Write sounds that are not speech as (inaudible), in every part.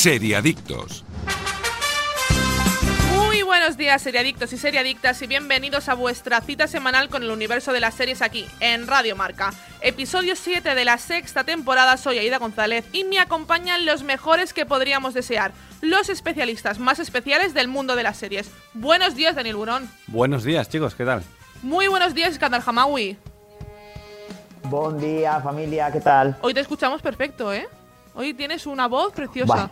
Seriadictos. Muy buenos días, seriadictos y seriadictas, y bienvenidos a vuestra cita semanal con el universo de las series aquí, en Radio Marca. Episodio 7 de la sexta temporada, soy Aida González y me acompañan los mejores que podríamos desear, los especialistas más especiales del mundo de las series. Buenos días, Daniel Burón. Buenos días, chicos, ¿qué tal? Muy buenos días, Iskandar Hamawi. Buen día, familia, ¿qué tal? Hoy te escuchamos perfecto, ¿eh? Hoy tienes una voz preciosa.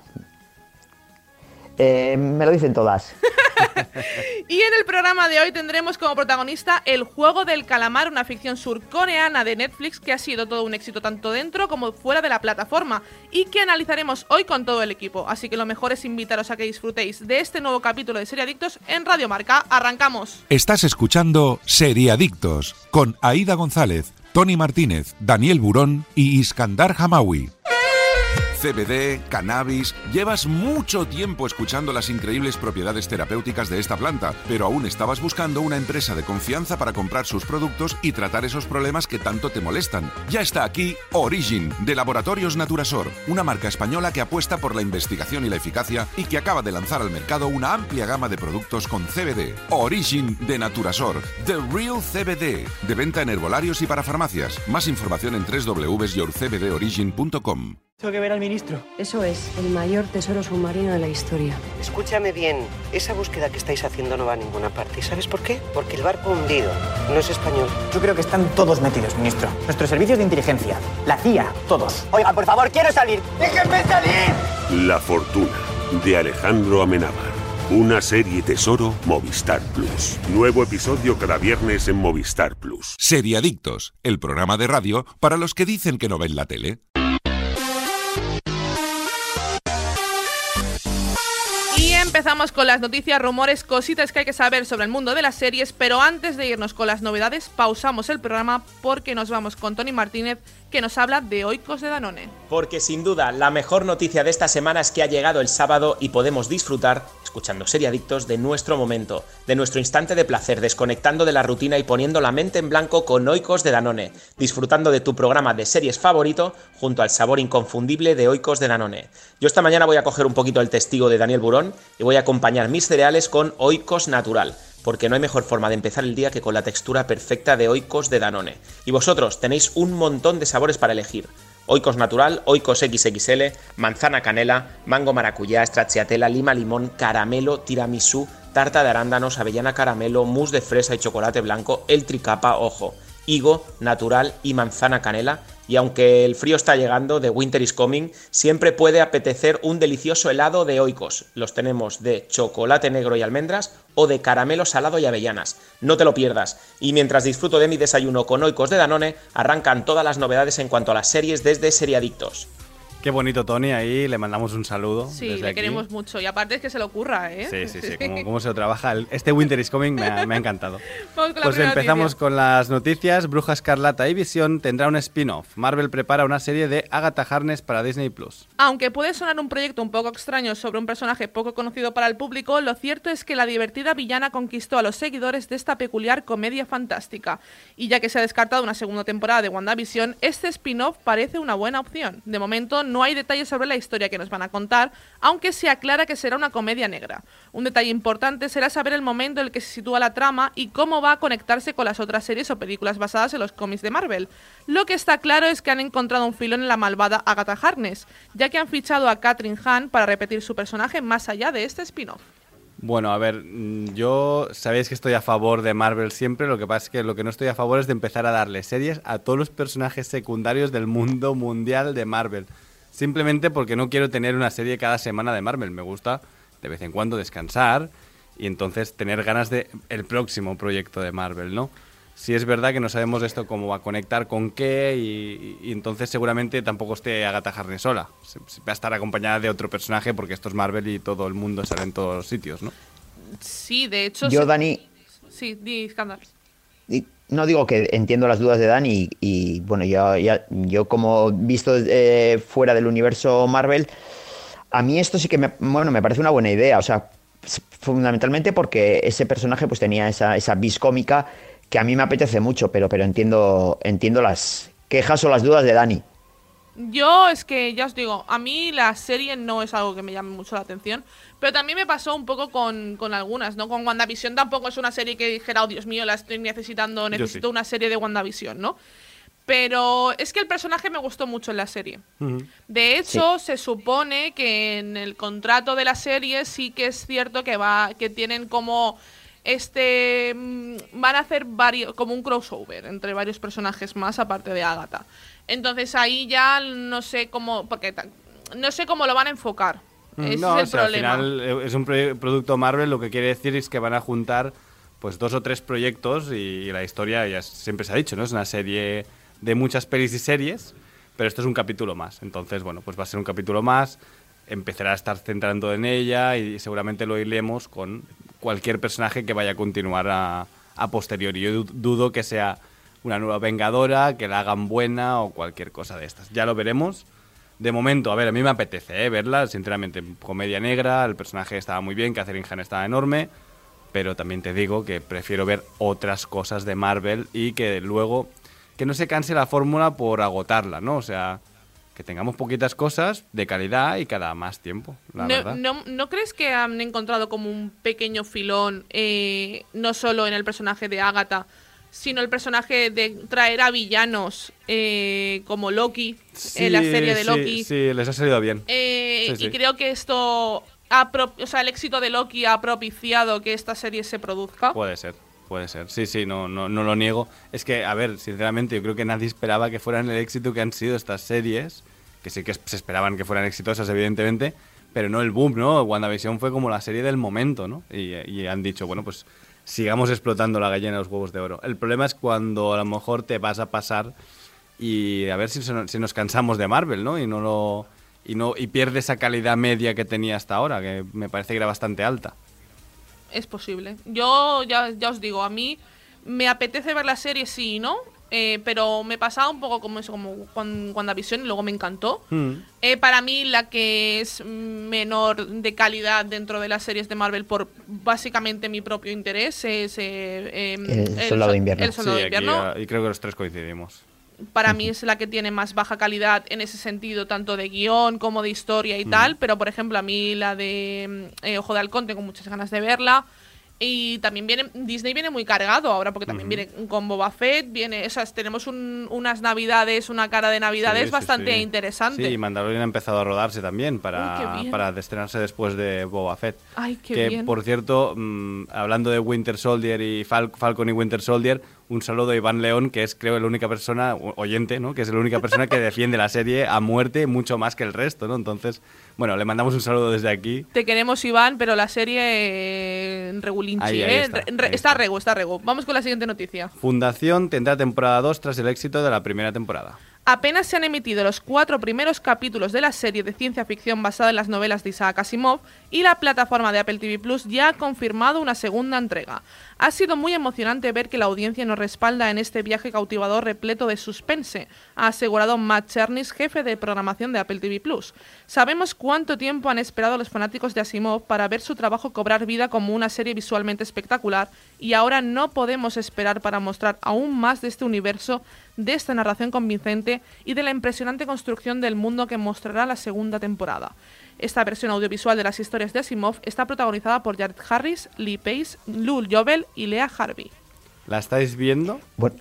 Eh, me lo dicen todas. (laughs) y en el programa de hoy tendremos como protagonista El juego del calamar, una ficción surcoreana de Netflix que ha sido todo un éxito tanto dentro como fuera de la plataforma y que analizaremos hoy con todo el equipo. Así que lo mejor es invitaros a que disfrutéis de este nuevo capítulo de Seriadictos en Radio Marca. Arrancamos. Estás escuchando Seriadictos con Aida González, Tony Martínez, Daniel Burón y Iskandar Hamawi. CBD, cannabis. Llevas mucho tiempo escuchando las increíbles propiedades terapéuticas de esta planta, pero aún estabas buscando una empresa de confianza para comprar sus productos y tratar esos problemas que tanto te molestan. Ya está aquí Origin, de Laboratorios Naturasor, una marca española que apuesta por la investigación y la eficacia y que acaba de lanzar al mercado una amplia gama de productos con CBD. Origin de Naturasor, The Real CBD, de venta en herbolarios y para farmacias. Más información en www.yourcbdorigin.com. ministro. Eso es, el mayor tesoro submarino de la historia. Escúchame bien, esa búsqueda que estáis haciendo no va a ninguna parte. ¿Y sabes por qué? Porque el barco hundido no es español. Yo creo que están todos metidos, ministro. Nuestros servicios de inteligencia, la CIA, todos. Oiga, por favor, quiero salir. ¡Déjenme salir! La fortuna, de Alejandro Amenábar. Una serie tesoro Movistar Plus. Nuevo episodio cada viernes en Movistar Plus. Seriadictos, el programa de radio para los que dicen que no ven la tele. Empezamos con las noticias, rumores, cositas que hay que saber sobre el mundo de las series, pero antes de irnos con las novedades, pausamos el programa porque nos vamos con Tony Martínez que nos habla de Oikos de Danone. Porque sin duda la mejor noticia de esta semana es que ha llegado el sábado y podemos disfrutar, escuchando Seriadictos, de nuestro momento, de nuestro instante de placer, desconectando de la rutina y poniendo la mente en blanco con Oikos de Danone, disfrutando de tu programa de series favorito junto al sabor inconfundible de Oikos de Danone. Yo esta mañana voy a coger un poquito el testigo de Daniel Burón y voy a acompañar mis cereales con Oikos Natural porque no hay mejor forma de empezar el día que con la textura perfecta de Oikos de Danone. Y vosotros tenéis un montón de sabores para elegir. Oikos natural, Oikos XXL, manzana canela, mango maracuyá, stracciatella, lima limón, caramelo, tiramisú, tarta de arándanos, avellana caramelo, mousse de fresa y chocolate blanco, el tricapa, ojo, higo, natural y manzana canela. Y aunque el frío está llegando, de Winter is Coming, siempre puede apetecer un delicioso helado de oikos. Los tenemos de chocolate negro y almendras o de caramelo salado y avellanas. No te lo pierdas. Y mientras disfruto de mi desayuno con oikos de Danone, arrancan todas las novedades en cuanto a las series desde Seriadictos. Qué bonito, Tony. Ahí le mandamos un saludo. Sí, desde le aquí. queremos mucho. Y aparte es que se lo ocurra, ¿eh? Sí, sí, sí. (laughs) Cómo, cómo se lo trabaja. Este Winter is Coming me ha, me ha encantado. (laughs) Vamos con la Pues empezamos noticia. con las noticias. Bruja Escarlata y Visión tendrá un spin-off. Marvel prepara una serie de Agatha Harness para Disney Plus. Aunque puede sonar un proyecto un poco extraño sobre un personaje poco conocido para el público, lo cierto es que la divertida villana conquistó a los seguidores de esta peculiar comedia fantástica. Y ya que se ha descartado una segunda temporada de WandaVision, este spin-off parece una buena opción. De momento no hay detalles sobre la historia que nos van a contar, aunque se aclara que será una comedia negra. Un detalle importante será saber el momento en el que se sitúa la trama y cómo va a conectarse con las otras series o películas basadas en los cómics de Marvel. Lo que está claro es que han encontrado un filón en la malvada Agatha Harkness, ya que han fichado a Catherine Hahn para repetir su personaje más allá de este spin-off. Bueno, a ver, mm, yo sabéis que estoy a favor de Marvel siempre, lo que pasa es que lo que no estoy a favor es de empezar a darle series a todos los personajes secundarios del mundo mundial de Marvel. Simplemente porque no quiero tener una serie cada semana de Marvel, me gusta de vez en cuando descansar y entonces tener ganas de el próximo proyecto de Marvel, ¿no? Si es verdad que no sabemos esto cómo va a conectar con qué y, y entonces seguramente tampoco esté Agatha Harkness sola. Se- se- Va a estar acompañada de otro personaje porque esto es Marvel y todo el mundo sale en todos los sitios, ¿no? Sí, de hecho... Yo, se- Dani, Sí, di, Iskandar. No digo que entiendo las dudas de Dani y, bueno, yo, ya- yo como visto eh, fuera del universo Marvel, a mí esto sí que me, bueno, me parece una buena idea, o sea, fundamentalmente porque ese personaje pues tenía esa, esa cómica que a mí me apetece mucho, pero, pero entiendo, entiendo las quejas o las dudas de Dani. Yo es que ya os digo, a mí la serie no es algo que me llame mucho la atención, pero también me pasó un poco con, con algunas, ¿no? Con WandaVision tampoco es una serie que dijera, oh Dios mío, la estoy necesitando, necesito sí. una serie de WandaVision, ¿no? Pero es que el personaje me gustó mucho en la serie. De hecho, se supone que en el contrato de la serie sí que es cierto que va, que tienen como este mm, van a hacer varios como un crossover entre varios personajes más aparte de Agatha. Entonces ahí ya no sé cómo porque no sé cómo lo van a enfocar. Ese Mm, no, es el o sea, al problema. final eh, es un producto Marvel, lo que quiere decir es que van a juntar pues dos o tres proyectos y, la historia ya siempre se ha dicho, ¿no? Es una serie de muchas pelis y series, pero esto es un capítulo más. Entonces, bueno, pues va a ser un capítulo más, empezará a estar centrando en ella y seguramente lo iremos con cualquier personaje que vaya a continuar a, a posteriori. Yo du- dudo que sea una nueva Vengadora, que la hagan buena o cualquier cosa de estas. Ya lo veremos. De momento, a ver, a mí me apetece ¿eh? verla, sinceramente. Comedia negra, el personaje estaba muy bien, Catherine Hahn estaba enorme, pero también te digo que prefiero ver otras cosas de Marvel y que luego que no se canse la fórmula por agotarla, ¿no? O sea, que tengamos poquitas cosas de calidad y cada más tiempo, la no, verdad. no- ¿no crees que han encontrado como un pequeño filón, eh, no solo en el personaje de Agatha, sino el personaje de traer a villanos eh, como Loki, en la Sí, serie de sí, Loki? Sí, les ha salido bien. Eh, Sí, Y sí. creo que esto, ha o sea, el éxito de Loki ha propiciado que esta serie se produzca. Puede ser, puede ser. Sí, sí, no, no, no lo niego. Es que, a ver, sinceramente, yo creo que nadie esperaba que fueran el éxito que han sido estas series, que sí que se esperaban que fueran exitosas, evidentemente, pero no el boom, ¿no? WandaVision fue como la serie del momento, ¿no? Y, y han dicho, bueno, pues sigamos explotando la gallina de los huevos de oro. El problema es cuando a lo mejor te vas a pasar y a ver si, si nos cansamos de Marvel, ¿no? Y no lo... Y, no, y pierde esa calidad media que tenía hasta ahora, que me parece que era bastante alta. Es posible. Yo ya, ya os digo, a mí me apetece ver la serie, sí y no, eh, pero me pasaba un poco como eso, como con WandaVision y luego me encantó. Hmm. Eh, para mí la que es menor de calidad dentro de las series de Marvel por básicamente mi propio interés es eh, em, El Soldado so- de Invierno. el Soldado Sí, de aquí, Invierno. y creo que los tres coincidimos. Para mí es la que tiene más baja calidad en ese sentido, tanto de guion como de historia y tal. Pero, por ejemplo, a mí la de mm, eh, Ojo de Halcón tengo muchas ganas de verla. Y también viene, Disney viene muy cargado ahora, porque también viene con Boba Fett, viene, esas, tenemos un- unas navidades, una cara de navidades Sí, sí, bastante sí. interesante. Sí, y Mandalorian ha empezado a rodarse también Uy, para, bien. para estrenarse después de Boba Fett. Ay, qué que, bien. por cierto, mm, hablando de Winter Soldier y Fal- Falcon y Winter Soldier, un saludo a Iván León, que es creo la única persona, oyente, ¿no? Que es la única persona que defiende la serie a muerte mucho más que el resto, ¿no? Entonces, bueno, le mandamos un saludo desde aquí. Te queremos, Iván, pero la serie eh, regulinchi, Ahí, ahí ¿eh? está, Re- está está. rego, está rego. Vamos con la siguiente noticia. Fundación tendrá temporada 2 tras el éxito de la primera temporada. Apenas se han emitido los cuatro primeros capítulos de la serie de ciencia ficción basada en las novelas de Isaac Asimov y la plataforma de Apple TV Plus ya ha confirmado una segunda entrega. Ha sido muy emocionante ver que la audiencia nos respalda en este viaje cautivador repleto de suspense, ha asegurado Matt Chernis, jefe de programación de Apple TV Plus. Sabemos cuánto tiempo han esperado los fanáticos de Asimov para ver su trabajo cobrar vida como una serie visualmente espectacular y ahora no podemos esperar para mostrar aún más de este universo, de esta narración convincente y de la impresionante construcción del mundo que mostrará la segunda temporada. Esta versión audiovisual de las historias de Asimov está protagonizada por Jared Harris, Lee Pace, Lul Jovel y Lea Harvey. ¿La estáis viendo? Bueno,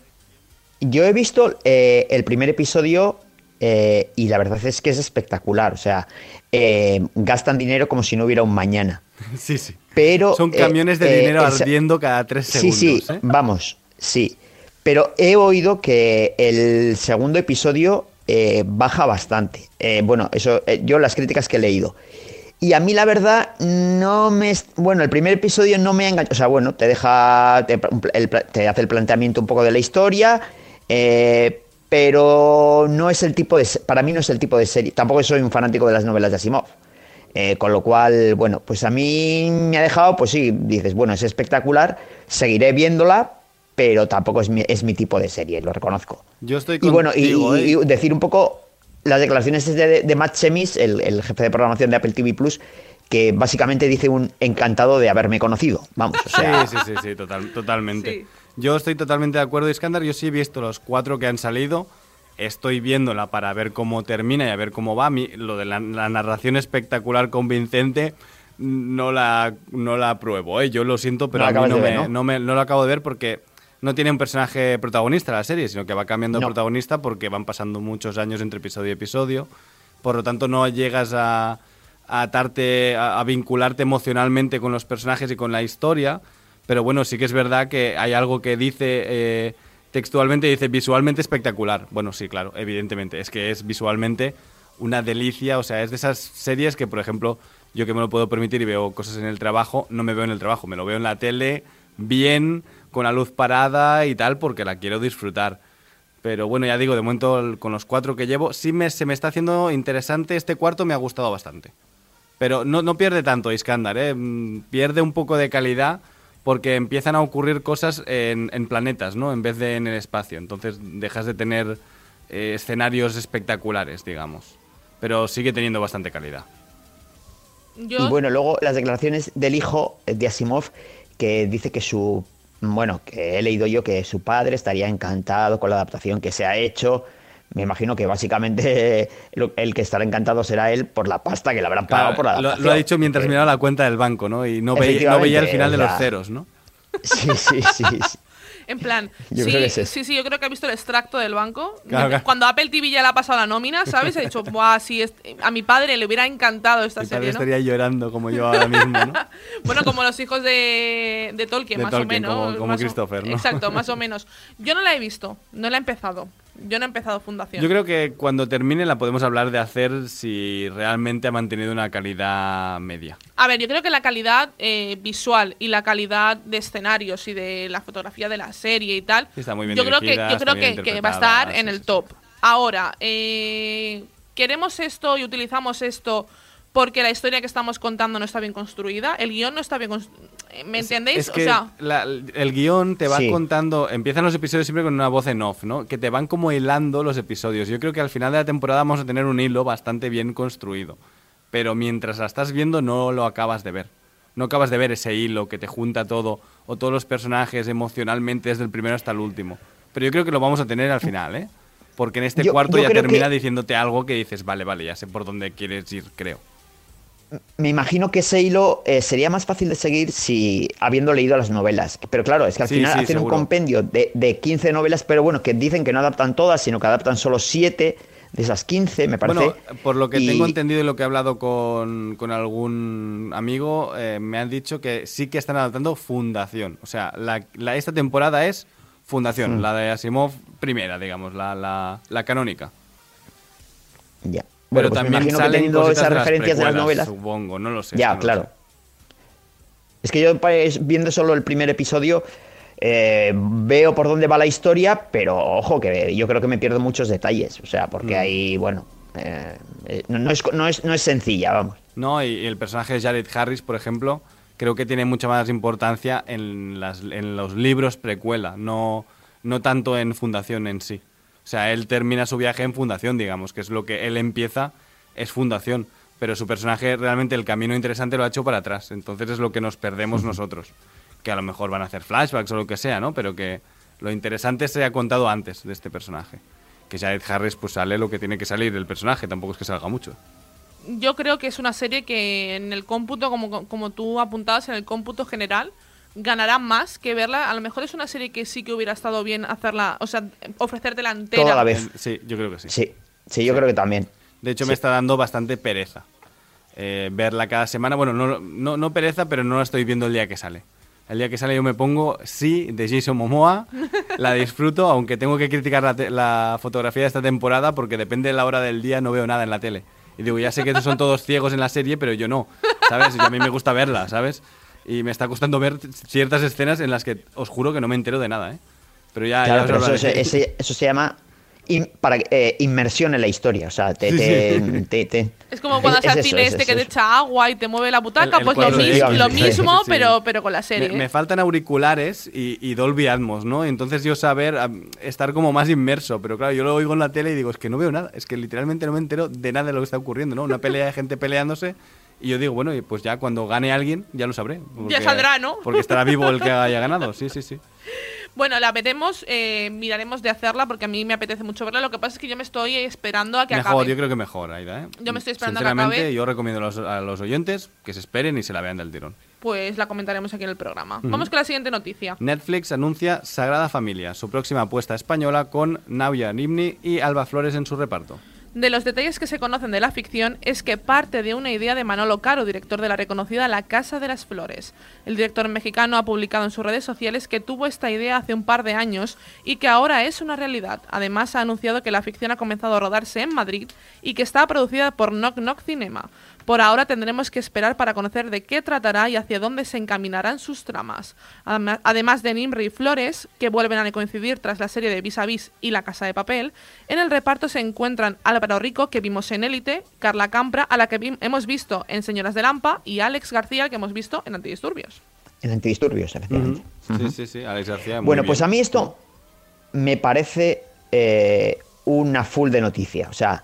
yo he visto eh, el primer episodio eh, y la verdad es que es espectacular. O sea, eh, gastan dinero como si no hubiera un mañana. (laughs) sí, sí. Pero, Son eh, camiones de dinero ardiendo cada tres Sí, segundos. sí, ¿eh? vamos, sí. Pero he oído que el segundo episodio eh, baja bastante. Eh, bueno, eso, eh, yo las críticas que he leído. Y a mí la verdad no me... Bueno, el primer episodio no me ha enganchado. O sea, bueno, te deja... Te, te hace el planteamiento un poco de la historia, pero no es el tipo de... Para mí no es el tipo de serie. Tampoco soy un fanático de las novelas de Asimov. Con lo cual, bueno, pues a mí me ha dejado, pues sí, dices, bueno, es espectacular, seguiré viéndola, pero tampoco es mi, es mi tipo de serie, lo reconozco. Yo estoy Y bueno, y, contigo, y- ¿eh? y decir un poco las declaraciones de, de Matt Chemis, el, el jefe de programación de Apple TV Plus, que básicamente dice un encantado de haberme conocido. Vamos, o sea, Sí, sí, sí, sí, total- totalmente. Sí. Yo estoy totalmente de acuerdo, Iskandar. Yo sí he visto los cuatro que han salido estoy viéndola para ver cómo termina y a ver cómo va. Mí, lo de la, la narración espectacular convincente no la, no la apruebo, ¿eh? yo lo siento, pero No a mí no me- no lo acabo de ver porque no tiene un personaje protagonista la serie, sino que va cambiando de No. protagonista porque van pasando muchos años entre episodio y episodio. Por lo tanto, no llegas a, a atarte, a, a vincularte emocionalmente con los personajes y con la historia. Pero bueno, sí que es verdad que hay algo que dice eh, textualmente, dice visualmente espectacular. Bueno, sí, claro, evidentemente. Es que es visualmente una delicia. O sea, es de esas series que, por ejemplo, yo que me lo puedo permitir y veo cosas en el trabajo, no me veo en el trabajo, me lo veo en la tele, bien, con la luz parada y tal, porque la quiero disfrutar. Pero bueno, ya digo, de momento con los cuatro que llevo, sí me, se me está haciendo interesante. Este cuarto me ha gustado bastante. Pero no, no pierde tanto Iskandar, ¿eh? Mm, pierde un poco de calidad porque empiezan a ocurrir cosas en, en planetas, ¿no? En vez de en el espacio. Entonces dejas de tener eh, escenarios espectaculares, digamos. Pero sigue teniendo bastante calidad. Yo, Y bueno, luego las declaraciones del hijo de Asimov, que dice que su. Bueno, que he leído yo que su padre estaría encantado con la adaptación que se ha hecho. Me imagino que básicamente (laughs) el que estará encantado será él por la pasta que le habrán pagado por la adaptación. lo ha dicho mientras miraba la cuenta del banco, ¿no? Y no, veía, no veía el final de los ceros, ¿no? (laughs) Sí, sí, sí. sí. En plan, (laughs) Yo sí, creo que es sí, sí, yo creo que ha visto el extracto del banco. Claro, claro. Cuando Apple TV ya le ha pasado la nómina, ¿sabes? Ha dicho, (laughs) Buah, sí, a mi padre le hubiera encantado esta Mi padre serie, ¿no? estaría llorando como yo ahora mismo, ¿no? (laughs) Bueno, como los hijos de, de Tolkien, De más Tolkien, o menos. como- como más o- Christopher, ¿no? Exacto, más o menos. Yo no la he visto, no la he empezado. Yo no he empezado Fundación. Yo creo que cuando termine la podemos hablar de hacer si realmente ha mantenido una calidad media. A ver, yo creo que la calidad eh, visual y la calidad de escenarios y de la fotografía de la serie y tal, Sí, está muy bien yo creo que yo creo que, que va a estar en el top. Ahora, eh, queremos esto y utilizamos esto porque la historia que estamos contando no está bien construida, el guion no está bien construido. ¿Me entendéis? Es que o sea, la- el guion te va Sí. contando, empiezan los episodios siempre con una voz en off, ¿no? Que te van como hilando los episodios. Yo creo que al final de la temporada vamos a tener un hilo bastante bien construido. Pero mientras la estás viendo no lo acabas de ver. No acabas de ver ese hilo que te junta todo o todos los personajes emocionalmente desde el primero hasta el último. Pero yo creo que lo vamos a tener al final, ¿eh? Porque en este Yo- cuarto yo ya termina que- diciéndote algo que dices, vale, vale, ya sé por dónde quieres ir, creo. Me imagino que ese hilo eh, sería más fácil de seguir si habiendo leído las novelas. Pero claro, es que al Sí, final sí, hacen un compendio de, de 15 novelas, pero bueno, que dicen que no adaptan todas, sino que adaptan solo 7 de esas 15, me parece. Bueno, por lo que Y- tengo entendido y lo que he hablado con, con algún amigo, eh, me han dicho que sí que están adaptando Fundación. O sea, la, la- esta temporada es Fundación, Mm. la de Asimov primera, digamos, la, la, la canónica. Ya. Pero Bueno, pues me también imagino que teniendo esas de las referencias de las novelas. Supongo, no lo sé. Ya, no claro. sé. Es que yo viendo solo el primer episodio eh, veo por dónde va la historia, pero ojo que yo creo que me pierdo muchos detalles, o sea, porque Mm. ahí, bueno, eh, eh, no, no es, no, es, no es sencilla, vamos. No, y, y el personaje de Jared Harris, por ejemplo, creo que tiene mucha más importancia en, las, en los libros precuela, no, no tanto en Fundación en sí. O sea, él termina su viaje en Fundación, digamos, que es lo que él empieza, es Fundación. Pero su personaje realmente el camino interesante lo ha hecho para atrás. Entonces es lo que nos perdemos nosotros. Que a lo mejor van a hacer flashbacks o lo que sea, ¿no? Pero que lo interesante se ha contado antes de este personaje. Que Jared Harris pues sale lo que tiene que salir del personaje, tampoco es que salga mucho. yo creo que es una serie que en el cómputo, como, como tú apuntabas, en el cómputo general, ganará más que verla. A lo mejor es una serie que sí que hubiera estado bien hacerla, o sea, ofrecértela entera. Toda la vez. Sí, yo creo que sí. Sí, sí, yo creo que también. De hecho, Sí. me está dando bastante pereza eh, verla cada semana. Bueno, no, no, no pereza, pero no la estoy viendo el día que sale. El día que sale yo me pongo, sí, de Jason Momoa, (laughs) la disfruto, aunque tengo que criticar la, la fotografía de esta temporada porque depende de la hora del día, no veo nada en la tele. Y digo, ya sé que son todos ciegos en la serie, pero yo no, ¿sabes? Y a mí me gusta verla, ¿sabes? Y me está costando ver ciertas escenas en las que os juro que no me entero de nada, ¿eh? Pero ya, ya Claro, os pero eso, ese- eso se llama in- para, eh, inmersión en la historia, o sea, te... Sí, te- sí. (laughs) te- te- Es como cuando es- al es eso, cine es este que eso, te es echa agua y te mueve la butaca, El- el pues lo, mis- lo mismo, sí. pero, pero con la Me, serie. me ¿eh? faltan auriculares y, y Dolby Atmos, ¿no? Entonces yo saber, estar como más inmerso, pero claro, yo lo oigo en la tele y digo, es que no veo nada, es que literalmente no me entero de nada de lo que está ocurriendo, ¿no? Una pelea de gente peleándose y yo digo, bueno, pues ya cuando gane alguien, ya lo sabré. porque- saldrá, ¿no? Porque estará vivo el que (laughs) haya ganado, sí, sí, sí. Bueno, la veremos, eh, miraremos de hacerla porque a mí me apetece mucho verla. Lo que pasa es que yo me estoy esperando a que mejor, acabe. yo creo que mejor, Aida. ¿eh? Yo me estoy esperando a que Sinceramente, acabe. yo recomiendo a los, a los oyentes que se esperen y se la vean del tirón. Pues la comentaremos aquí en el programa. Vamos con la siguiente noticia. Netflix anuncia Sagrada Familia, su próxima apuesta española con Nauya Nimni y Alba Flores en su reparto. De los detalles que se conocen de la ficción es que parte de una idea de Manolo Caro, director de la reconocida La Casa de las Flores. El director mexicano ha publicado en sus redes sociales que tuvo esta idea hace un par de años y que ahora es una realidad. Además ha anunciado que la ficción ha comenzado a rodarse en Madrid y que está producida por Knock Knock Cinema. Por ahora tendremos que esperar para conocer de qué tratará y hacia dónde se encaminarán sus tramas. Además de Nimri y Flores, que vuelven a coincidir tras la serie de Vis a Vis y La Casa de Papel, en el reparto se encuentran Álvaro Rico, que vimos en Élite, Carla Campra, a la que hemos visto en Señoras de Lampa, y Alex García, que hemos visto en Antidisturbios. En antidisturbios, efectivamente. Sí, sí, sí, Alex García. muy Bueno, bien. pues a mí esto me parece eh, una full de noticia. O sea,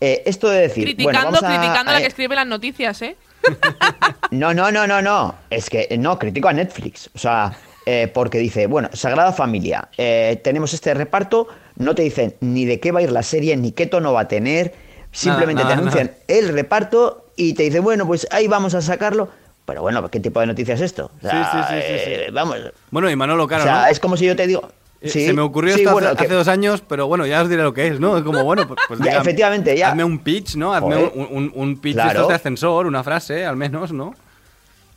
eh, esto de decir. bueno, criticando, vamos a- criticando a la que escribe las noticias, ¿eh? (laughs) No, no, no, no, no. Es que no, critico a Netflix. O sea, eh, porque dice, bueno, Sagrada Familia, eh, tenemos este reparto, no te dicen ni de qué va a ir la serie, ni qué tono va a tener, simplemente nada, te anuncian nada. el reparto y te dicen, bueno, pues ahí vamos a sacarlo. Pero bueno, ¿qué tipo de noticia es esto? O sea, Sí, sí, sí, sí, sí. eh, vamos. Bueno, y Manolo Caro, o sea, ¿no? es como si yo te digo. Eh, Sí, Se me ocurrió sí, esto bueno, hace, que- hace dos años, pero bueno, ya os diré lo que es, ¿no? Es como, bueno, pues, pues (laughs) Ya, efectivamente, ya. Hazme un pitch, ¿no? Hazme Joder. un, un- un pitch Claro. de estos de ascensor, una frase, al menos, ¿no?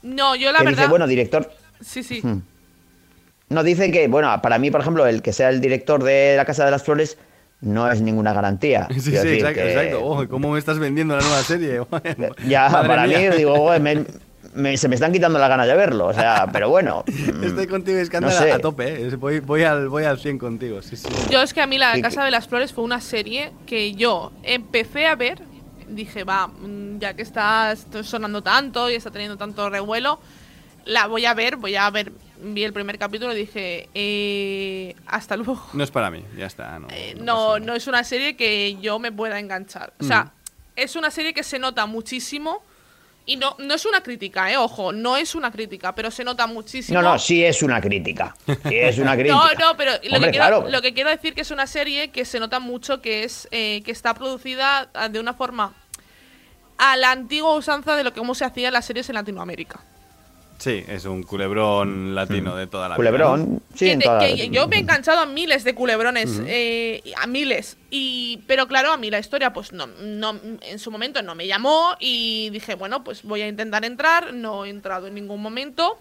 No, yo la que verdad. dice, bueno, director. Sí, sí. Hmm. No, dice que, bueno, para mí, por ejemplo, el que sea el director de La Casa de las Flores no es ninguna garantía. (laughs) Sí, sí, decir exacto, que- exacto. Oh, ¿Cómo me estás vendiendo la nueva serie? (laughs) Ya, Madre para mía. mí, digo, "Joder, me- me- se me están quitando las ganas de verlo. O sea, pero bueno. (laughs) mm, Estoy contigo, Iskandar, no sé. a tope, ¿eh? Voy, voy, al, voy al 100 contigo, sí, sí. Yo es que a mí La Casa de las Flores fue una serie que yo empecé a ver, dije, va, mm, ya que está sonando tanto y está teniendo tanto revuelo, la voy a ver, voy a ver, vi el primer capítulo y dije, eh, hasta luego. No es para mí, ya está. No, Eh, no no, no es una serie que yo me pueda enganchar. O sea, es una serie que se nota muchísimo y no, no es una crítica, eh, ojo, no es una crítica, pero se nota muchísimo. No, no, sí es una crítica. Sí es una (laughs) crítica. No, no, pero lo, Hombre, que quiero, claro. lo que quiero decir que es una serie que se nota mucho que es eh, que está producida ah, de una forma a la antigua usanza de lo que cómo se hacían las series en Latinoamérica. Sí, es un culebrón latino de toda la vida, ¿no? Culebrón, sí, Que en te- toda- que yo me he enganchado a miles de culebrones, eh, a miles. Y, pero claro, a mí la historia, pues no, no, en su momento no me llamó y dije, bueno, pues voy a intentar entrar. No he entrado en ningún momento.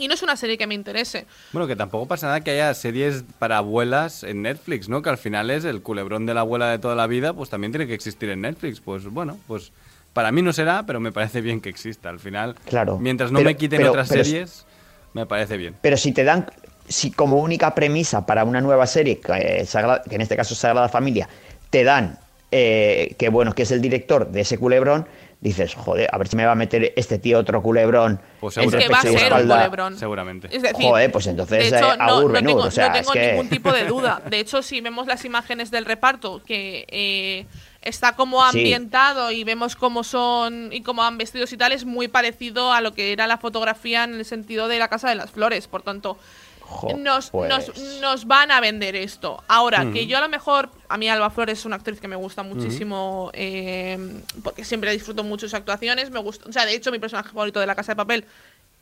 Y no es una serie que me interese. Bueno, que tampoco pasa nada que haya series para abuelas en Netflix, ¿no? Que al final es el culebrón de la abuela de toda la vida, pues también tiene que existir en Netflix. Pues bueno, pues para mí no será, pero me parece bien que exista. Al final, Claro. mientras no Pero- me quiten pero- otras pero- series, me parece bien. Pero si te dan, si como única premisa para una nueva serie, que, eh, Sagrada- que en este caso es Sagrada Familia, te dan eh, que bueno, que es el director de ese culebrón, dices, joder, a ver si me va a meter este tío otro culebrón. Pues Es que va a ser un culebrón. Seguramente. Es decir, Joder, pues entonces, de hecho, eh, no, no tengo, o sea, no tengo es que- ningún tipo de duda. (laughs) De hecho, si vemos las imágenes del reparto, que eh, está como Sí. ambientado y vemos cómo son y cómo han vestidos y tal, es muy parecido a lo que era la fotografía en el sentido de la Casa de las Flores. Por tanto, Jo, nos, pues. nos, nos van a vender esto. Ahora, que yo a lo mejor, a mí Alba Flores es una actriz que me gusta muchísimo, eh, porque siempre disfruto mucho sus actuaciones, me gusta, o sea, de hecho mi personaje favorito de La Casa de Papel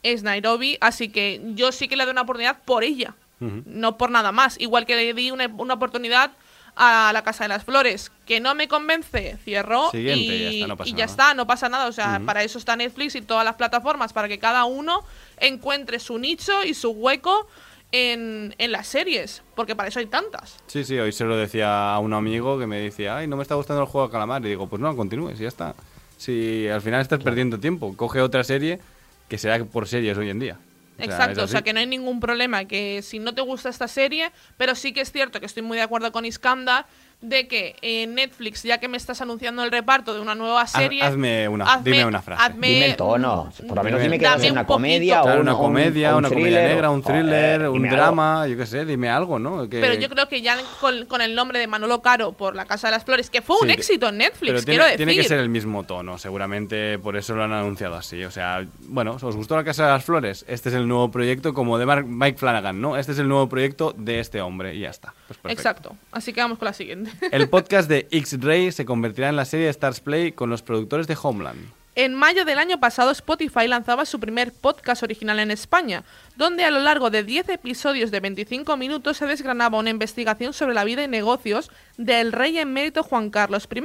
es Nairobi, así que yo sí que le doy una oportunidad por ella, no por nada más. Igual que le di una, una oportunidad a La Casa de las Flores, que no me convence, cierro Siguiente, y ya está, no pasa y ya nada. está, no pasa nada. O sea, para eso está Netflix y todas las plataformas, para que cada uno encuentre su nicho y su hueco en, en las series, porque para eso hay tantas. Sí, sí, hoy se lo decía a un amigo que me decía, ay, no me está gustando el juego de calamar. Y digo, pues no, continúes, ya está. Si al final estás perdiendo tiempo, coge otra serie que será por series hoy en día. O sea, Exacto, o sea que no hay ningún problema que si no te gusta esta serie, pero sí que es cierto que estoy muy de acuerdo con Iskandar, de que eh, Netflix, ya que me estás anunciando el reparto de una nueva serie, hazme una- hazme- dime una frase. hazme- Dime el tono. Por lo menos dime que va a ser un una comedia o Claro, una un- comedia, un una comedia negra, un joder, thriller, un algo. drama, yo qué sé, dime algo, ¿no? Que- Pero yo creo que ya con, con el nombre de Manolo Caro por La Casa de las Flores, que fue un Sí, éxito en Netflix, Pero quiero tiene, decir. tiene que ser el mismo tono, seguramente por eso lo han anunciado así. O sea, bueno, ¿os gustó la Casa de las Flores? Este es el nuevo proyecto como de Mark- Mike Flanagan, ¿no? Este es el nuevo proyecto de este hombre y ya está. Pues. Exacto. Así que vamos con la siguiente. El podcast de X-Ray se convertirá en la serie de Stars Play con los productores de Homeland. En mayo del año pasado, Spotify lanzaba su primer podcast original en España, donde a lo largo de 10 episodios de 25 minutos se desgranaba una investigación sobre la vida y negocios del rey emérito Juan Carlos I,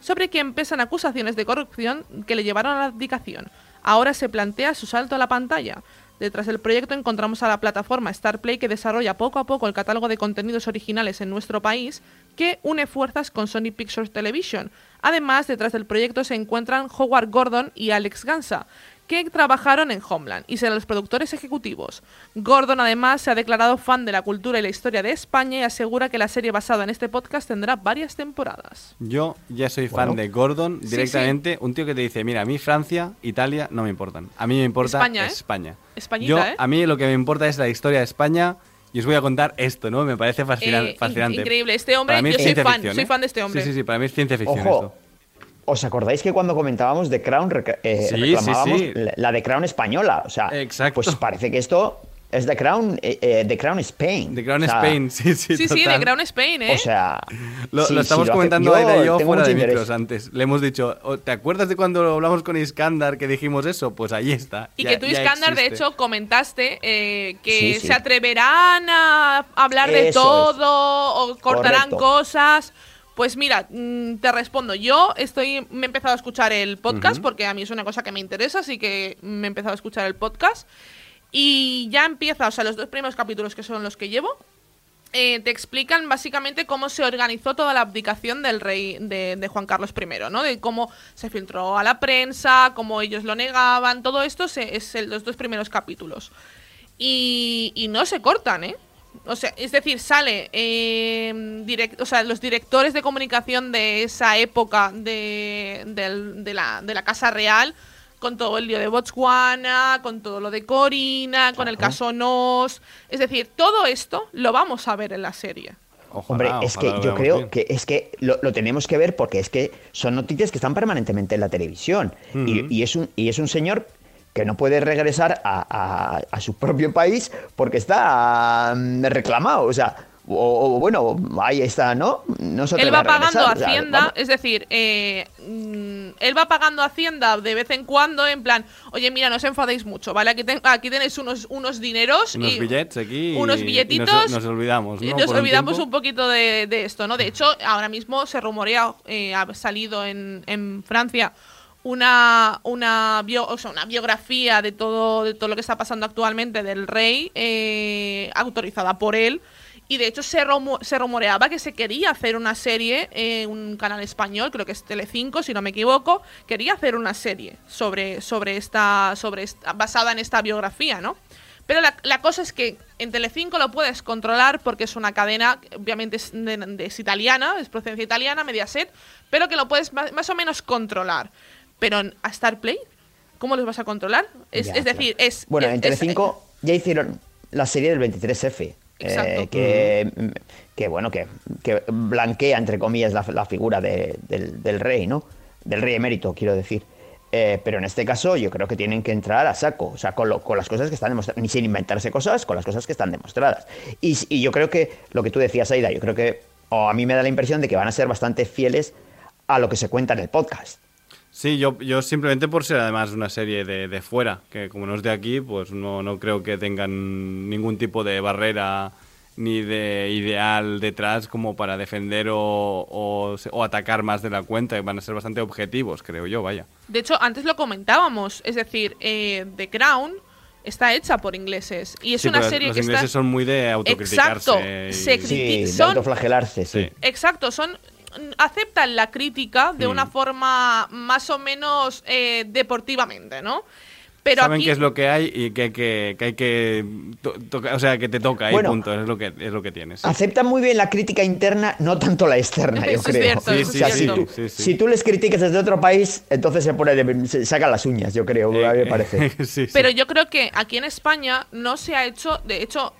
sobre quien pesan acusaciones de corrupción que le llevaron a la abdicación. Ahora se plantea su salto a la pantalla. Detrás del proyecto encontramos a la plataforma Starplay que desarrolla poco a poco el catálogo de contenidos originales en nuestro país, que une fuerzas con Sony Pictures Television. Además, detrás del proyecto se encuentran Howard Gordon y Alex Gansa, que trabajaron en Homeland y serán los productores ejecutivos. Gordon además se ha declarado fan de la cultura y la historia de España y asegura que la serie basada en este podcast tendrá varias temporadas. Yo ya soy fan Bueno. de Gordon Sí, directamente, un tío que te dice, mira, a mí Francia, Italia no me importan. A mí me importa España, ¿eh? España. Españita, Yo, ¿eh? a mí lo que me importa es la historia de España y os voy a contar esto, ¿no? Me parece fascina- Eh, in- fascinante. increíble. Este hombre, Para mí es yo soy fan, ficción, soy ¿eh? fan de este hombre. Sí, sí, sí, para mí es ciencia ficción Ojo, esto. ¿os acordáis que cuando comentábamos de Crown rec- eh, Sí, reclamábamos sí, sí. la- la de Crown española? O sea, Exacto. pues parece que esto es de Crown, eh, eh, de Crown Spain. The Crown O sea, Spain, sí, sí, Sí, sí, de total. Crown Spain, ¿eh? O sea, Lo, sí, lo sí, estamos hace- comentando yo Aida y yo tengo fuera de interés. micros antes. Le hemos dicho, "Oh, ¿te acuerdas de cuando hablamos con Iskandar que dijimos eso? Pues ahí está. Y ya- que tú, Iskandar, de hecho, comentaste eh, que Sí, sí. se atreverán a hablar de Eso todo o cortarán Correcto. cosas. Pues mira, mm, te respondo. Yo estoy, me he empezado a escuchar el podcast Ujú. porque a mí es una cosa que me interesa, así que me he empezado a escuchar el podcast. Y ya empieza, o sea, los dos primeros capítulos que son los que llevo, eh, te explican básicamente cómo se organizó toda la abdicación del rey de, de Juan Carlos I, ¿no? De cómo se filtró a la prensa, cómo ellos lo negaban, todo esto es los dos primeros capítulos. Y, y no se cortan, ¿eh? O sea, es decir, sale eh, direct- o sea, los directores de comunicación de esa época de, del- de la, de la Casa Real, con todo el lío de Botswana, con todo lo de Corina, con el caso Nos. Es decir, todo esto lo vamos a ver en la serie. Ojalá, Hombre, es que yo creo bien. que es que lo, lo tenemos que ver porque es que son noticias que están permanentemente en la televisión. Y- y, es un, y es un señor que no puede regresar a, a- a su propio país porque está mm, reclamado. O sea, o, o bueno, ahí está, ¿no? No se Él va a regresar, pagando o sea, Hacienda, es decir, eh, mm, él va pagando Hacienda de vez en cuando, en plan, oye, mira, no os enfadéis mucho, ¿vale? Aquí, ten- aquí tenéis unos, unos dineros Unos y billetes aquí. unos billetitos nos, nos olvidamos, ¿no? nos Por olvidamos un, poquito de, de esto, ¿no? De hecho, ahora mismo se rumorea, eh, ha salido en, en Francia una, una, bio- o sea, una biografía de todo, de todo lo que está pasando actualmente del rey, eh, autorizada por él. Y de hecho se, rumo- se rumoreaba que se quería hacer una serie, un canal español, creo que es Telecinco, si no me equivoco, quería hacer una serie sobre, sobre esta, sobre esta, basada en esta biografía, ¿no? Pero la, la cosa es que en Telecinco lo puedes controlar porque es una cadena, obviamente es, de- de- es italiana, es procedencia italiana, Mediaset, pero que lo puedes ma- más, o menos controlar. Pero en, a Starplay, ¿cómo los vas a controlar? Es, Ya, es decir, es... Bueno, es- en Telecinco ya hicieron la serie del 23F. Eh, que, que, bueno, que, que blanquea, entre comillas, la, figura de- del, rey, ¿no? Del rey emérito, quiero decir. Eh, pero en este caso yo creo que tienen que entrar a saco, o sea, con, lo- con las cosas que están demostradas, ni sin inventarse cosas, con las cosas que están demostradas. Y, y yo creo que lo que tú decías, Aida, yo creo que, o a mí me da la impresión de que van a ser bastante fieles a lo que se cuenta en el podcast. Sí, yo, yo simplemente por ser además una serie de, de fuera, que como no es de aquí, pues no, no creo que tengan ningún tipo de barrera ni de ideal detrás como para defender o, o, se- o atacar más de la cuenta, que van a ser bastante objetivos, creo yo, vaya. De hecho, antes lo comentábamos, es decir, eh, The Crown está hecha por ingleses y es Sí, una pero serie los que ingleses está... son muy de autocriticarse. Exacto, y- se Sí, de autoflagelarse, sí. Exacto, son aceptan la crítica de Mm. una forma más o menos eh, deportivamente, ¿no? Pero Saben aquí- qué es lo que hay y que hay que, que, hay que to- o sea, que te toca Bueno. y punto, es lo que, es lo que tienes. Aceptan muy bien la crítica interna, no tanto la externa, (laughs) yo creo. si, tú, les critiques desde otro país, entonces se, pone de- se sacan las uñas, yo creo, a mí me parece. (laughs) Sí, sí. Pero yo creo que aquí en España no se ha hecho, de hecho,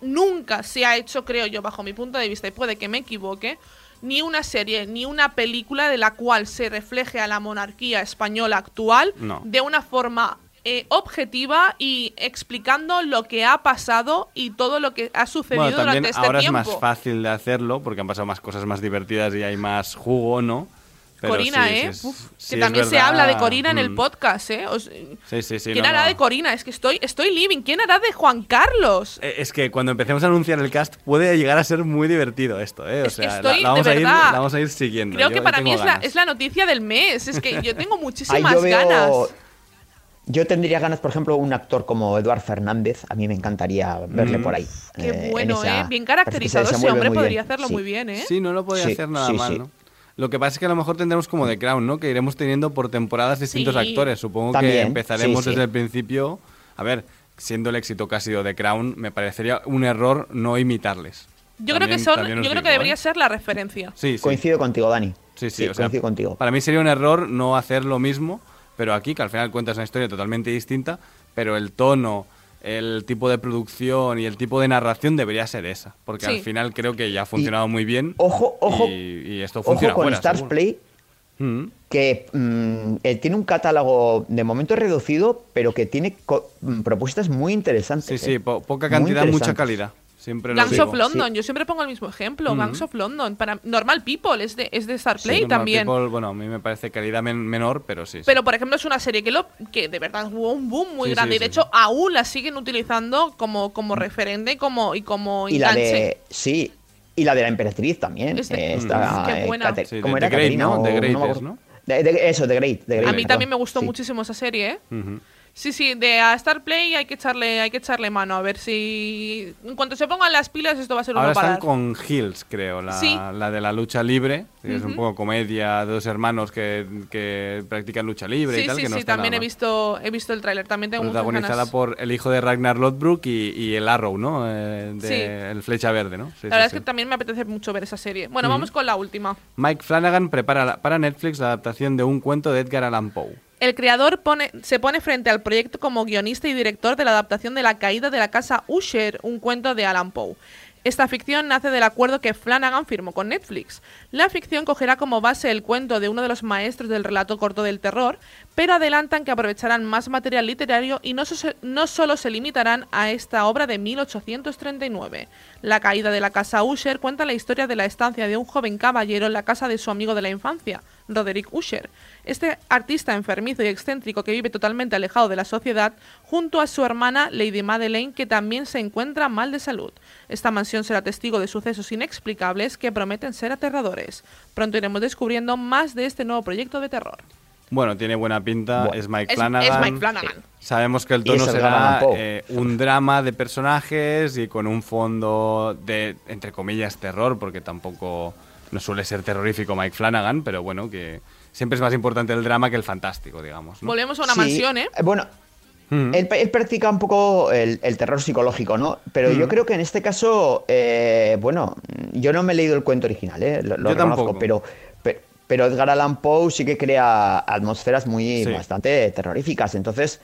nunca se ha hecho, creo yo, bajo mi punto de vista, y puede que me equivoque, ni una serie, ni una película de la cual se refleje a la monarquía española actual No. de una forma eh, objetiva y explicando lo que ha pasado y todo lo que ha sucedido Bueno, durante este ahora tiempo. es más fácil de hacerlo porque han pasado más cosas más divertidas y hay más jugo, ¿no? Pero Corina, sí, ¿eh? es- Uf, sí que también se habla de Corina en el mm. podcast, ¿eh? Sí, sí. ¿Quién no, hará no. de Corina? Es que estoy, estoy living. ¿Quién hará de Juan Carlos? Eh, Es que cuando empecemos a anunciar el cast puede llegar a ser muy divertido esto, ¿eh? O Es sea, la- estoy, la, vamos de a ir, la vamos a ir siguiendo. Creo Yo que para mí es la, es la noticia del mes. Es que yo tengo (laughs) muchísimas yo veo- ganas. Yo tendría ganas, por ejemplo, un actor como Eduard Fernández, a mí me encantaría verle Mm. por ahí. Qué eh, en bueno, esa- ¿eh? Bien caracterizado ese hombre, podría bien, hacerlo sí. muy bien, ¿eh? Sí, no lo podía Sí, hacer nada sí, mal, sí. ¿no? Lo que pasa es que a lo mejor tendremos como The Crown, ¿no? Que iremos teniendo por temporadas distintos Sí. actores. Supongo que empezaremos sí, sí. desde el principio. A ver, siendo el éxito que ha sido The Crown, me parecería un error no imitarles. Yo creo que son, también os yo creo digo, que debería ¿eh? ser la referencia. Sí, sí. Coincido contigo, Dani. Sí, sí, o sea, coincido contigo. Para mí sería un error no hacer lo mismo, pero aquí, que al final cuentas una historia totalmente distinta, pero el tono, el tipo de producción y el tipo de narración debería ser esa. Porque Sí. al final creo que ya ha funcionado muy bien. Ojo, ojo, Y, y esto ojo funciona con fuera, Stars seguro. Play, Mm. que mm, eh, tiene un catálogo de momento reducido, pero que tiene co- mm, propuestas muy interesantes. Sí, sí, eh. po- poca cantidad, mucha calidad. Siempre Gangs digo. of London, Sí. yo siempre pongo el mismo ejemplo. Ujú. Gangs of London. Para Normal People es de, es de Star Sí, también. People, bueno, a mí me parece calidad men- menor, pero sí. sí. Pero, por ejemplo, es una serie que, lo, que de verdad hubo un boom muy Sí, grande. sí, y de sí, hecho, sí. aún la siguen utilizando como, como referente y como, y como Y la de. Sí. Y la de la emperatriz también. Es de- eh, Mm. está, Qué eh, buena. De- ¿Cómo The era Great? ¿no? The Great es. ¿no? De- de- eso, The Great. The Great, A mí perdón. también me gustó Sí. muchísimo esa serie, ¿eh? Ujú. Sí, sí, de a Star Play hay que echarle, hay que echarle mano. A ver si. En cuanto se pongan las pilas, esto va a ser Ahora uno para. están con Hills, creo, la, Sí. la de la lucha libre, que es un poco comedia de dos hermanos que, que practican lucha libre y tal, sí, que no sí, está también he visto, he visto el tráiler. También tengo Protagonizada por el hijo de Ragnar Lodbrok y, y el Arrow, ¿no? Eh, de Sí. El Flecha Verde, ¿no? Sí, sí, La verdad es que también me apetece mucho ver esa serie. Bueno, vamos con la última. Mike Flanagan prepara la- para Netflix la adaptación de un cuento de Edgar Allan Poe. El creador se pone frente al proyecto como guionista y director de la adaptación de La caída de la casa Usher, un cuento de Alan Poe. Esta ficción nace del acuerdo que Flanagan firmó con Netflix. La ficción cogerá como base el cuento de uno de los maestros del relato corto del terror, pero adelantan que aprovecharán más material literario y no, so- no solo se limitarán a esta obra de 1839. La caída de la casa Usher cuenta la historia de la estancia de un joven caballero en la casa de su amigo de la infancia, Roderick Usher. Este artista enfermizo y excéntrico que vive totalmente alejado de la sociedad, junto a su hermana Lady Madeleine, que también se encuentra mal de salud. Esta mansión será testigo de sucesos inexplicables que prometen ser aterradores. Pronto iremos descubriendo más de este nuevo proyecto de terror. Bueno, tiene buena pinta, Bueno. es Mike Flanagan. es Mike Flanagan. Sabemos que el tono será eh, un drama de personajes y con un fondo de, entre comillas, terror, porque tampoco no suele ser terrorífico Mike Flanagan, pero bueno, que siempre es más importante el drama que el fantástico, digamos. ¿no? Volvemos a una Sí, mansión, ¿eh? Bueno, Mm. él, él practica un poco el, el terror psicológico, ¿no? Pero yo Mm. creo que en este caso, eh, bueno, yo no me he leído el cuento original, ¿eh? Lo, lo Yo reconozco, tampoco. pero, pero, Edgar Allan Poe sí que crea atmósferas muy Sí. bastante terroríficas. Entonces,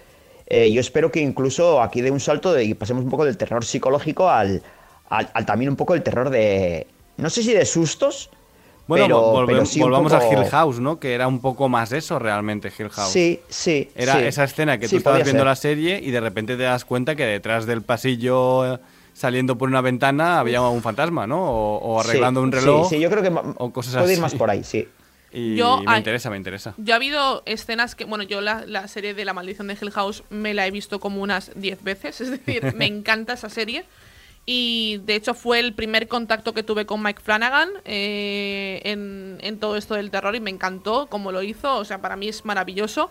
eh, yo espero que incluso aquí dé un salto de, y pasemos un poco del terror psicológico al, al, al también un poco el terror de, no sé si de sustos. Bueno, pero, vol- volve- pero sí un volvamos poco- a Hill House, ¿no? Que era un poco más eso realmente, Hill House. Sí, sí. Era sí. esa escena que tú estabas viendo ser. la serie y de repente te das cuenta que detrás del pasillo saliendo por una ventana había un fantasma, ¿no? O, o arreglando Sí, un reloj. Sí, sí, yo creo que o cosas puede ir así. más por ahí, sí. Y Yo- me interesa, me interesa. Yo ha habido escenas que, bueno, yo la, la serie de La maldición de Hill House me la he visto como unas 10 veces, (laughs) es decir, me (laughs) encanta esa serie. Y de hecho fue el primer contacto que tuve con Mike Flanagan eh, en, en todo esto del terror y me encantó cómo lo hizo, o sea, para mí es maravilloso.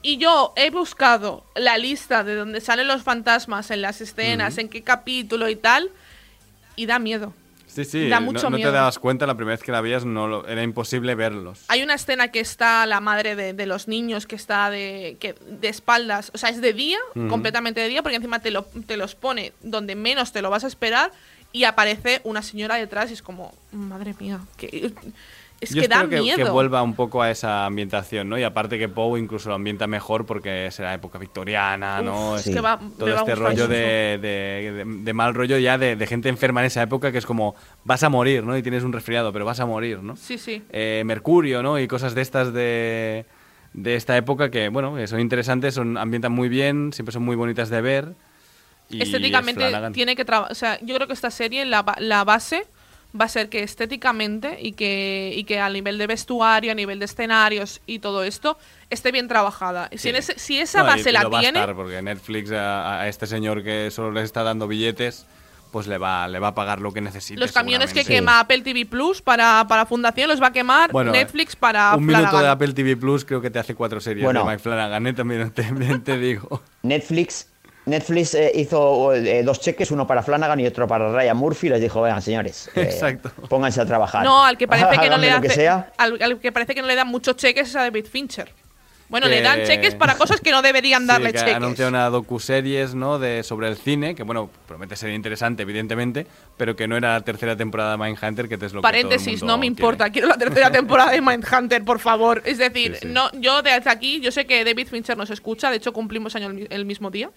Y yo he buscado la lista de donde salen los fantasmas en las escenas, en qué capítulo y tal, y da miedo. Sí, sí, da no- mucho no, miedo. te dabas cuenta la primera vez que la veías, no lo- era imposible verlos. Hay una escena que está la madre de, de los niños que está de, que, de espaldas, o sea, es de día, completamente de día, porque encima te, lo, te los pone donde menos te lo vas a esperar y aparece una señora detrás y es como, madre mía, que, es Yo que da que, miedo. que vuelva un poco a esa ambientación, ¿no? Y aparte que Poe incluso lo ambienta mejor porque será época victoriana, ¿no? Es que va- Todo va este rollo de, de- de- de mal rollo ya de, gente enferma en esa época que es como vas a morir, ¿no? Y tienes un resfriado, pero vas a morir, ¿no? Sí, sí. Eh, Mercurio, ¿no? Y cosas de estas de, de esta época que, bueno, que son interesantes, son, ambientan muy bien, siempre son muy bonitas de ver. y es estéticamente tiene que trabajar. O sea, yo creo que esta serie, la, la base va a ser que estéticamente y que, y que a nivel de vestuario, a nivel de escenarios y todo esto, esté bien trabajada. Si, en ese- si esa No, base y la lo va a tiene, estar, porque Netflix a, a este señor que solo le está dando billetes, pues le va, le va a pagar lo que necesite. los camiones que quema Apple TV Plus para, para Fundación los va a quemar Bueno, Netflix para Un minuto de. Apple TV Plus creo que te hace cuatro series Bueno. de Mike Flanagan, ¿eh? también te, te digo. Netflix, Netflix eh, hizo eh, dos cheques, uno para Flanagan y otro para Ryan Murphy. Les dijo, vengan, señores, eh, Exacto. pónganse a trabajar. No, al que parece (laughs) que no le lo que al, al que parece que no le dan muchos cheques es a David Fincher. Bueno, Que- le dan cheques para cosas que no deberían (laughs) darle Sí, que cheques. anuncia una docuseries ¿no? de, sobre el cine, que bueno, promete ser interesante, evidentemente, pero que no era la tercera temporada de Mindhunter, que es lo que todo el Paréntesis, mundo no me quiere. importa, quiero la tercera (laughs) temporada de Mindhunter, por favor. Es decir, Sí, sí. no, yo desde aquí, yo sé que David Fincher nos escucha, de hecho cumplimos año el, el mismo día.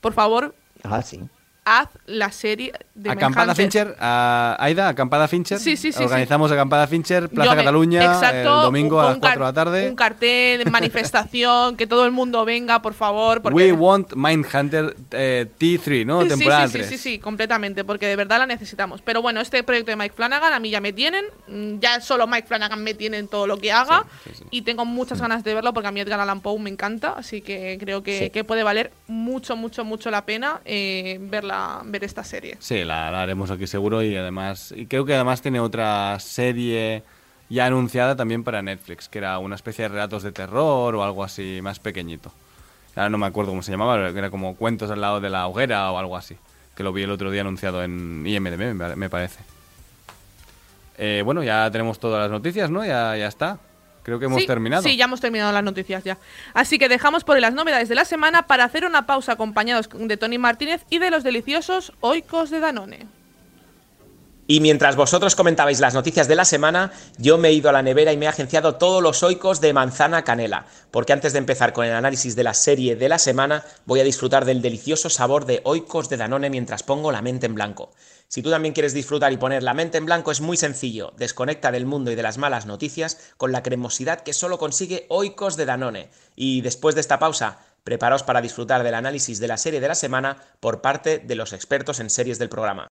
Por favor, Ah, sí. haz la serie de Acampada. Fincher, a- Aida, Acampada Fincher. Sí, sí, sí, Organizamos Acampada Fincher, Plaza me- Cataluña, exacto, el domingo un- a las un car- 4 de la tarde. Un cartel, (laughs) manifestación, que todo el mundo venga, por favor. Porque We want Mindhunter eh, T3, ¿no? Sí, Temporada sí, sí, 3. sí, sí, completamente, porque de verdad la necesitamos. Pero bueno, este proyecto de Mike Flanagan a mí ya me tienen, mm, ya solo Mike Flanagan me tiene en todo lo que haga y tengo muchas ganas de verlo porque a mí Edgar Allan Poe me encanta, así que creo que, Sí. que puede valer mucho, mucho, mucho la pena eh, verla, ver esta serie. Sí, la, la haremos aquí seguro y además y creo que además tiene otra serie ya anunciada también para Netflix, que era una especie de relatos de terror o algo así más pequeñito. Ahora no me acuerdo cómo se llamaba, pero era como cuentos al lado de la hoguera o algo así, que lo vi el otro día anunciado en IMDb, me parece. Eh, bueno, ya tenemos todas las noticias, ¿no? Ya, ya está. Creo que hemos Sí, terminado. Sí, ya hemos terminado las noticias ya. Así que dejamos por las novedades de la semana para hacer una pausa acompañados de Tony Martínez y de los deliciosos oicos de Danone. Y mientras vosotros comentabais las noticias de la semana, yo me he ido a la nevera y me he agenciado todos los oicos de manzana canela, porque antes de empezar con el análisis de la serie de la semana, voy a disfrutar del delicioso sabor de oicos de Danone mientras pongo la mente en blanco. Si tú también quieres disfrutar y poner la mente en blanco es muy sencillo, desconecta del mundo y de las malas noticias con la cremosidad que solo consigue oicos de Danone. Y después de esta pausa, preparaos para disfrutar del análisis de la serie de la semana por parte de los expertos en series del programa.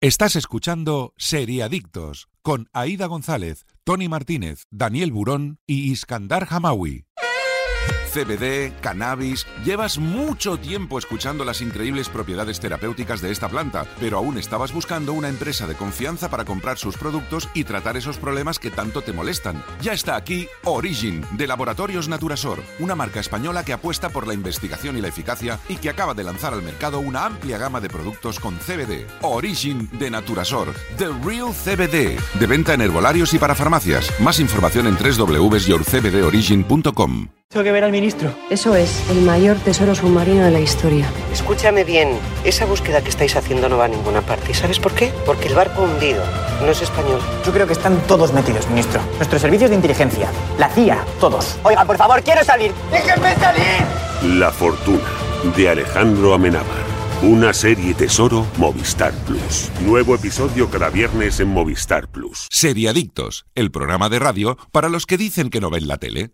Estás escuchando Seriadictos con Aida González, Tony Martínez, Daniel Burón y Iskandar Hamawi. CBD, cannabis, llevas mucho tiempo escuchando las increíbles propiedades terapéuticas de esta planta, pero aún estabas buscando una empresa de confianza para comprar sus productos y tratar esos problemas que tanto te molestan. Ya está aquí Origin, de Laboratorios Naturasor, una marca española que apuesta por la investigación y la eficacia y que acaba de lanzar al mercado una amplia gama de productos con CBD. Origin de Naturasor, The Real CBD, de venta en herbolarios y para farmacias. Más información en www.yourcbdorigin.com. ministro. Eso es, el mayor tesoro submarino de la historia. Escúchame bien, esa búsqueda que estáis haciendo no va a ninguna parte. ¿Y sabes por qué? Porque el barco hundido no es español. Yo creo que están todos metidos, ministro. Nuestros servicios de inteligencia, la CIA, todos. Oiga, por favor, quiero salir. ¡Déjenme salir! La fortuna de Alejandro Amenábar. Una serie tesoro Movistar Plus. Nuevo episodio cada viernes en Movistar Plus. Seriadictos, el programa de radio para los que dicen que no ven la tele.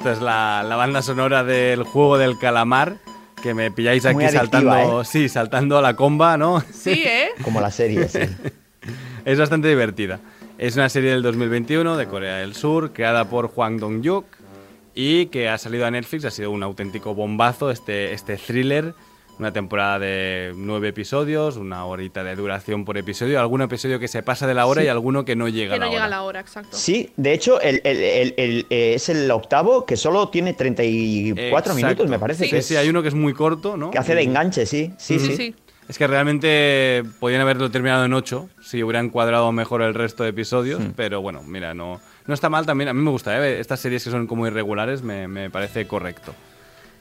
Esta es la, la banda sonora del juego del calamar, que me pilláis aquí saltando, ¿eh? sí, saltando a la comba, ¿no? Sí, ¿eh? Como la serie, sí. Es bastante divertida. Es una serie del 2021 de Corea del Sur, creada por Hwang Dong-yuk y que ha salido a Netflix, ha sido un auténtico bombazo este, este thriller una temporada de nueve episodios, una horita de duración por episodio, algún episodio que se pasa de la hora y alguno que no llega Que a la no llega hora. a la hora, exacto. Sí, de hecho, el, el- el- el- eh, es el octavo que solo tiene 34 Exacto. minutos, me parece. Sí, que, sí, es- hay uno que es muy corto, ¿no? que hace de enganche, sí. Sí, Sí, sí. sí. Es que realmente podían haberlo terminado en 8 si hubieran cuadrado mejor el resto de episodios, pero bueno, mira, no, no está mal también. A mí me gusta, ¿eh? estas series que son como irregulares me, me parece correcto.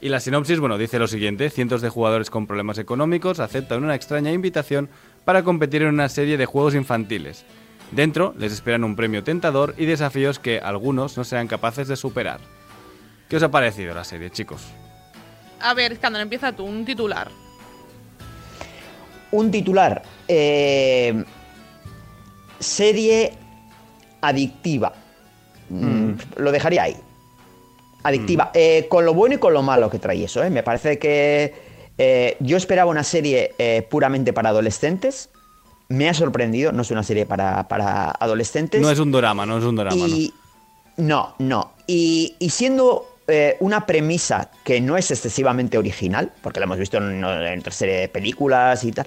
Y la sinopsis, bueno, dice lo siguiente, cientos de jugadores con problemas económicos aceptan una extraña invitación para competir en una serie de juegos infantiles. Dentro les esperan un premio tentador y desafíos que algunos no serán capaces de superar. ¿Qué os ha parecido la serie, chicos? A ver, Escándalo, empieza tú, un titular. Un titular. eh, serie adictiva. Mm, Lo dejaría ahí. Adictiva. Eh, con lo bueno y con lo malo que trae eso. ¿eh? Me parece que eh, yo esperaba una serie eh, puramente para adolescentes. Me ha sorprendido. No es una serie para, para adolescentes. No es un drama, no es un drama, ¿no? Y no, no. Y, y siendo eh, una premisa que no es excesivamente original, porque la hemos visto en, en otra serie de películas y tal,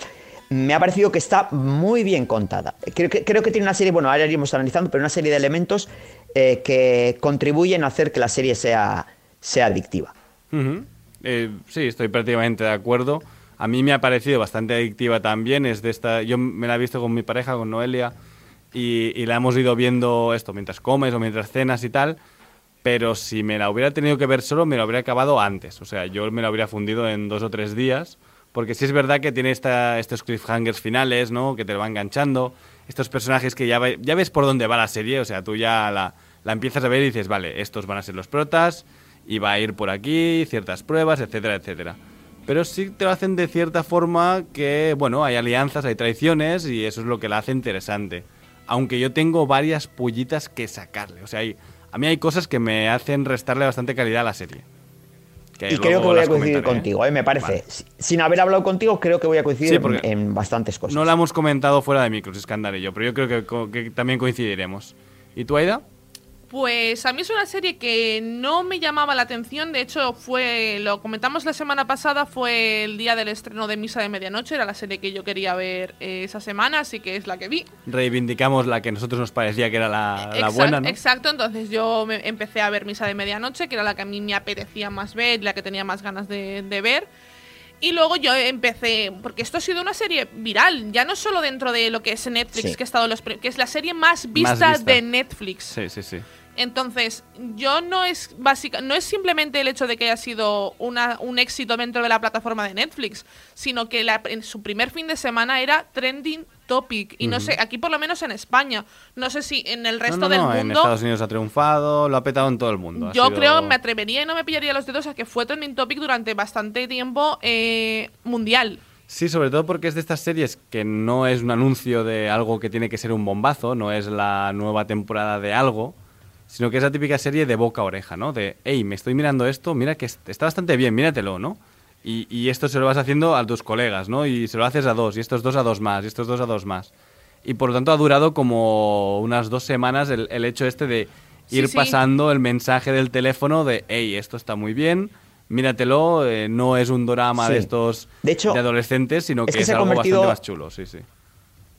me ha parecido que está muy bien contada. Creo que, creo que tiene una serie, bueno, ahora iremos analizando, pero una serie de elementos eh, que contribuyen a hacer que la serie sea, sea adictiva. Eh, sí, estoy prácticamente de acuerdo. A mí me ha parecido bastante adictiva también. Es de esta, yo me la he visto con mi pareja, con Noelia, y, la hemos ido viendo esto mientras comes o mientras cenas y tal. Pero si me la hubiera tenido que ver solo, me la hubiera acabado antes. O sea, yo me la hubiera fundido en dos o tres días. Porque sí es verdad que tiene esta, estos cliffhangers finales, ¿no? Que te lo va enganchando. Estos personajes que ya, ya ves por dónde va la serie. O sea, tú ya la, la empiezas a ver y dices, vale, estos van a ser los protas. Y va a ir por aquí, ciertas pruebas, etcétera, etcétera. Pero sí te lo hacen de cierta forma que, bueno, hay alianzas, hay traiciones y eso es lo que la hace interesante. Aunque yo tengo varias pullitas que sacarle. O sea, hay, a mí hay cosas que me hacen restarle bastante calidad a la serie. Que y creo que voy a coincidir ¿eh? contigo, ¿eh? me parece. Vale. Sin haber hablado contigo, creo que voy a coincidir Sí, en- bastantes cosas. No la hemos comentado fuera de micros, Escándalo y yo, pero yo creo que, que también coincidiremos. ¿Y tú, Aida? Pues a mí es una serie que no me llamaba la atención. De hecho, fue lo comentamos la semana pasada, fue el día del estreno de Misa de Medianoche. Era la serie que yo quería ver eh, esa semana, así que es la que vi. Reivindicamos la que a nosotros nos parecía que era la, la Exact- buena, ¿no? Exacto, entonces yo me empecé a ver Misa de Medianoche, que era la que a mí me apetecía más ver, la que tenía más ganas de, de ver. Y luego yo empecé, porque esto ha sido una serie viral, ya no solo dentro de lo que es Netflix, Sí. que, ha estado en los que es la serie más vista, vista. de Netflix. Sí, sí, sí. Entonces, yo no es básica, no es simplemente el hecho de que haya sido una, un éxito dentro de la plataforma de Netflix, sino que la- en su primer fin de semana era trending topic. Y no sé, aquí por lo menos en España, no sé si en el resto no, no, no, del en mundo. Estados Unidos ha triunfado, lo ha petado en todo el mundo. Yo sido- creo, me atrevería y no me pillaría los dedos a que fue trending topic durante bastante tiempo eh, mundial. Sí, sobre todo porque es de estas series que no es un anuncio de algo que tiene que ser un bombazo, no es la nueva temporada de algo, sino que es la típica serie de boca a oreja, ¿no? De, hey, me estoy mirando esto, mira que est- está bastante bien, míratelo, ¿no? Y, y esto se lo vas haciendo a tus colegas, ¿no? Y se lo haces a dos, y estos dos a dos más, y estos dos a dos más. Y por lo tanto ha durado como unas dos semanas el, el hecho este de Sí, ir sí. pasando el mensaje del teléfono de, hey, esto está muy bien, míratelo, eh, no es un drama de Sí. estos De hecho, adolescentes, sino es que, que es algo bastante más chulo, sí, sí.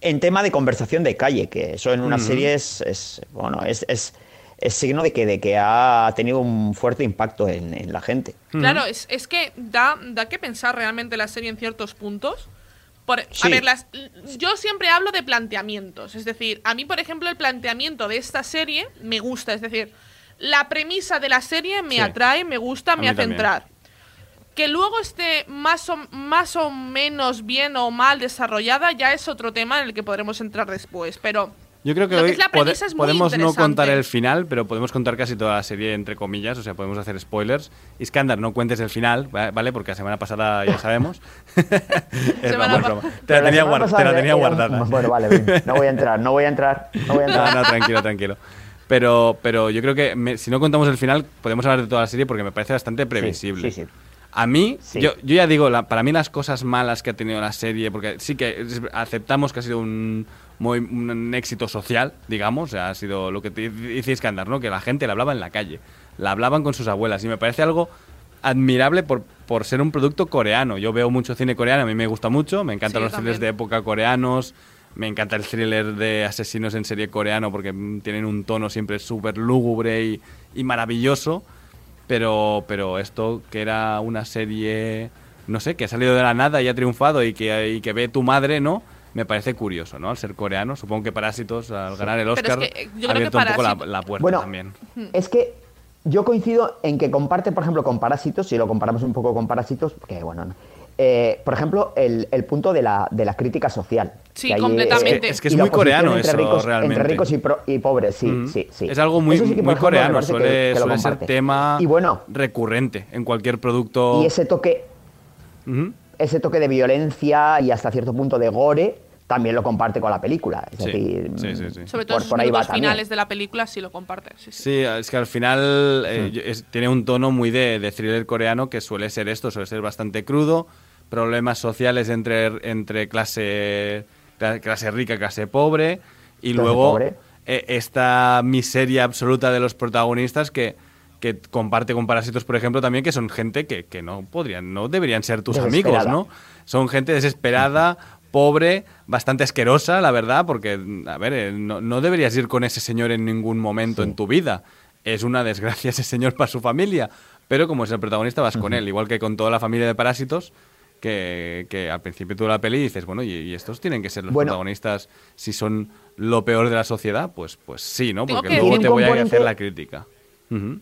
en tema de conversación de calle, que eso en una Ujú. serie es, es, bueno, es, es, es signo de que, de que ha tenido un fuerte impacto en, en la gente. Claro, es, es que da, da que pensar realmente la serie en ciertos puntos. Por, A ver, las, yo siempre hablo de planteamientos. Es decir, a mí, por ejemplo, el planteamiento de esta serie me gusta. Es decir, la premisa de la serie me Sí. atrae, me gusta, A me hace también. entrar. Que luego esté más o, más o menos bien o mal desarrollada ya es otro tema en el que podremos entrar después. Pero Yo creo que Lo que hoy es la pode- es muy podemos no contar el final, pero podemos contar casi toda la serie entre comillas, o sea, podemos hacer spoilers. Iskandar, no cuentes el final, va- ¿vale? Porque la semana pasada ya sabemos. (laughs) es broma, es pa- broma. Te la tenía, semana guar- te la tenía guardada. Bueno, vale, bien. no voy a entrar, no voy a entrar, no voy a No, entrar. no, tranquilo, tranquilo. Pero, pero yo creo que me- si no contamos el final, podemos hablar de toda la serie porque me parece bastante previsible. sí, sí. A mí, Sí. yo, yo ya digo, la- para mí las cosas malas que ha tenido la serie, porque sí que aceptamos que ha sido un, muy- un éxito social, digamos, o sea, ha sido lo que hiciste que andar, ¿no? Que la gente la hablaba en la calle, la hablaban con sus abuelas, y me parece algo admirable por, por ser un producto coreano. Yo veo mucho cine coreano, a mí me gusta mucho, me encantan Sí, los thrillers de también. época coreanos, me encanta el thriller de asesinos en serie coreano porque mm, tienen un tono siempre súper lúgubre y, y maravilloso. Pero, pero esto que era una serie, no sé, que ha salido de la nada y ha triunfado y que, y que ve tu madre, ¿no? Me parece curioso, ¿no? Al ser coreano, supongo que Parásitos, al ganar el es Oscar, que, eh, ha que abierto un poco la, puerta Bueno, también. Es que yo coincido en que comparte, por ejemplo, con Parásitos, si lo comparamos un poco con Parásitos, que bueno, no. Eh, por ejemplo, el, el punto de la, de la crítica social. Sí, que completamente. Es que- es que muy coreano entre eso, ricos, realmente. Entre ricos y, pro- y pobres, sí, Mm. sí, sí. Es algo muy, sí que, muy ejemplo, coreano, que- suele, que suele ser tema Y bueno, recurrente en cualquier producto. y ese toque. Ese toque de violencia y hasta cierto punto de gore también lo comparte con la película. Es Sí, decir, sí, sí, sí. Sobre todo por, por ahí va también. finales de la película sí lo comparte. Sí, sí. Sí, es que al final eh, es- tiene un tono muy de, de thriller coreano que suele ser esto, suele ser bastante crudo, problemas sociales entre, entre clase, cla- clase rica, clase pobre, y Clase luego pobre. eh, esta miseria absoluta de los protagonistas que, que comparte con Parásitos, por ejemplo, también, que son gente que, que no podrían, no deberían ser tus amigos. ¿no? Son gente desesperada, pobre, bastante asquerosa, la verdad, porque, a ver, eh, no, no deberías ir con ese señor en ningún momento en tu vida. Es una desgracia ese señor para su familia. Pero como es el protagonista, vas con él. Igual que con toda la familia de Parásitos, que, que al principio tú la peli dices, bueno, ¿y, y estos tienen que ser los Bueno. protagonistas si son lo peor de la sociedad? Pues, pues sí, ¿no? Porque que luego te voy a hacer la crítica. Ujú.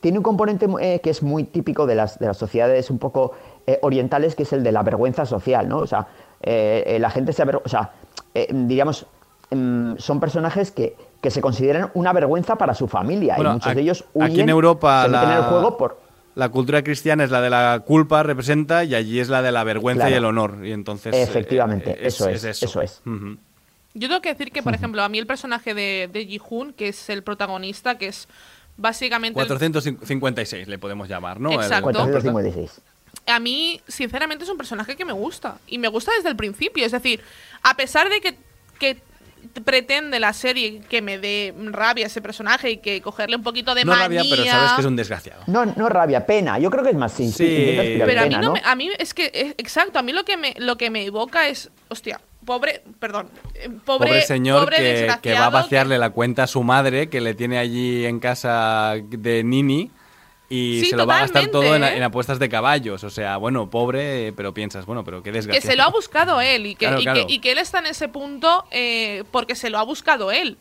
Tiene un componente eh, que es muy típico de las, de las sociedades un poco eh, orientales, que es el de la vergüenza social, ¿no? O sea, eh, eh, la gente se aver- o sea, eh, diríamos, mm, son personajes que, que se consideran una vergüenza para su familia Bueno, y muchos de ellos aquí huyen, en Europa se meten en la- el juego por La cultura cristiana es la de la culpa, representa, y allí es la de la vergüenza Claro. y el honor. Y entonces. Efectivamente, eh, eso es, eso es. Yo tengo que decir que, por (laughs) ejemplo, a mí el personaje de, de Ji-Hoon, que es el protagonista, que es básicamente... el- 456 le podemos llamar, ¿no? Exacto. 456. a mí, sinceramente, es un personaje que me gusta. Y me gusta desde el principio. Es decir, a pesar de que, que pretende la serie que me dé rabia ese personaje y que cogerle un poquito de no manía... rabia, pero sabes que es un desgraciado. No, no rabia, pena. Yo creo que es más sí, Sí. Pero a mí, pena, no ¿no? me- a mí es que, es- exacto, a mí lo que me, lo que me evoca es, hostia, pobre, perdón, eh, pobre, Pobre, señor pobre que, que va a vaciarle la cuenta a su madre, que le tiene allí en casa de Nini, y Sí, se lo va a gastar todo en, ¿eh? en apuestas de caballos. O sea, bueno, pobre, pero piensas, bueno, pero qué que desgraciado. se lo ha buscado él y que, Claro, y, claro. que, y que él está en ese punto eh, porque se lo ha buscado él.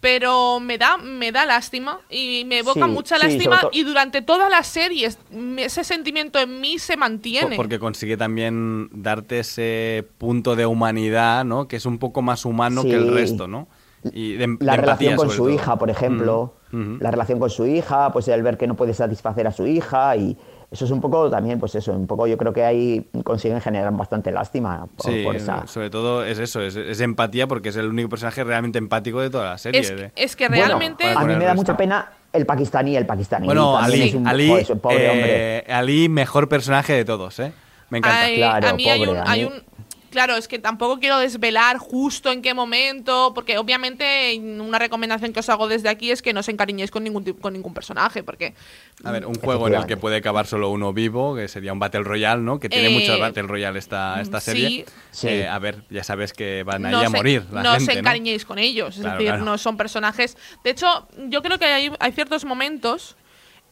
Pero me da, me da lástima y me evoca Sí, mucha lástima y durante toda la serie es- me- ese sentimiento en mí se mantiene. Po- Porque consigue también darte ese punto de humanidad, ¿no? Que es un poco más humano que el resto, ¿no? Y de, em- la de relación empatía, con su todo. hija, por ejemplo, Mm, la relación con su hija, pues el ver que no puede satisfacer a su hija y eso es un poco también, pues eso, un poco yo creo que ahí consiguen generar bastante lástima por, Sí, por esa... sobre todo es eso, es, es empatía porque es el único personaje realmente empático de toda la serie. es, de- es que Bueno, realmente... a mí me da mucha pena el pakistaní, el pakistaní. Bueno, Ali, es un, Ali, joder, es un pobre hombre. eh, Ali, mejor personaje de todos, ¿eh? Me encanta. Claro, a mí hay, un, pobre, hay un- Claro, es que tampoco quiero desvelar justo en qué momento, porque obviamente una recomendación que os hago desde aquí es que no os encariñéis con ningún, con ningún personaje, porque... A ver, un juego en el que puede acabar solo uno vivo, que sería un Battle Royale, ¿no? Que tiene Eh, mucho Battle Royale esta, esta sí. serie. Sí. Eh, a ver, ya sabes que van ahí no a os en- morir la no os encariñéis con ellos, es Claro, decir, claro. no son personajes... De hecho, yo creo que hay, hay ciertos momentos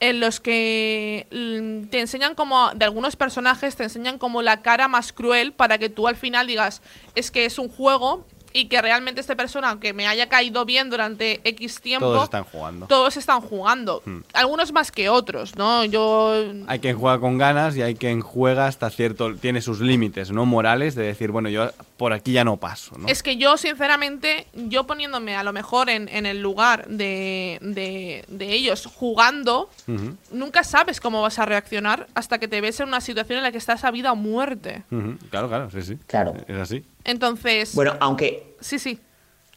en los que mm, te enseñan como, de algunos personajes, te enseñan como la cara más cruel para que tú al final digas, es que es un juego y que realmente esta persona, aunque me haya caído bien durante X tiempo, Todos están jugando. todos están jugando. Hmm. Algunos más que otros, ¿no? Yo... Hay quien juega con ganas y hay quien juega hasta cierto... Tiene sus límites, ¿no? Morales, de decir, bueno, yo por aquí ya no paso, ¿no? Es que yo, sinceramente, yo poniéndome a lo mejor en, en el lugar de, de, de ellos jugando, nunca sabes cómo vas a reaccionar hasta que te ves en una situación en la que estás a vida o muerte. Claro, claro, sí, sí. Claro. Es así. Entonces, Bueno, aunque, sí, sí.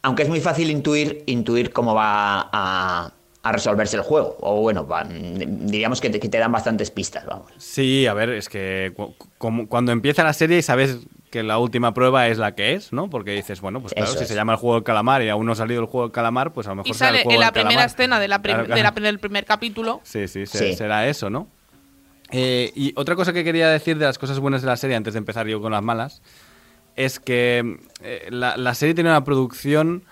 aunque es muy fácil intuir, intuir cómo va a, a resolverse el juego. O bueno, diríamos que te, que te dan bastantes pistas, vamos. Sí, a ver, es que cu- cuando empieza la serie y sabes que la última prueba es la que es, ¿no? Porque dices, bueno, pues claro, Eso si es. se llama el juego del calamar y aún no ha salido el juego del calamar, pues a lo mejor Y será sale el juego en la del primera calamar. escena de la prim- Claro, de la- claro. del primer capítulo. Sí, sí, Sí. será eso, ¿no? Eh, y otra cosa que quería decir de las cosas buenas de la serie, antes de empezar yo con las malas, es que eh, la, la serie tiene una producción...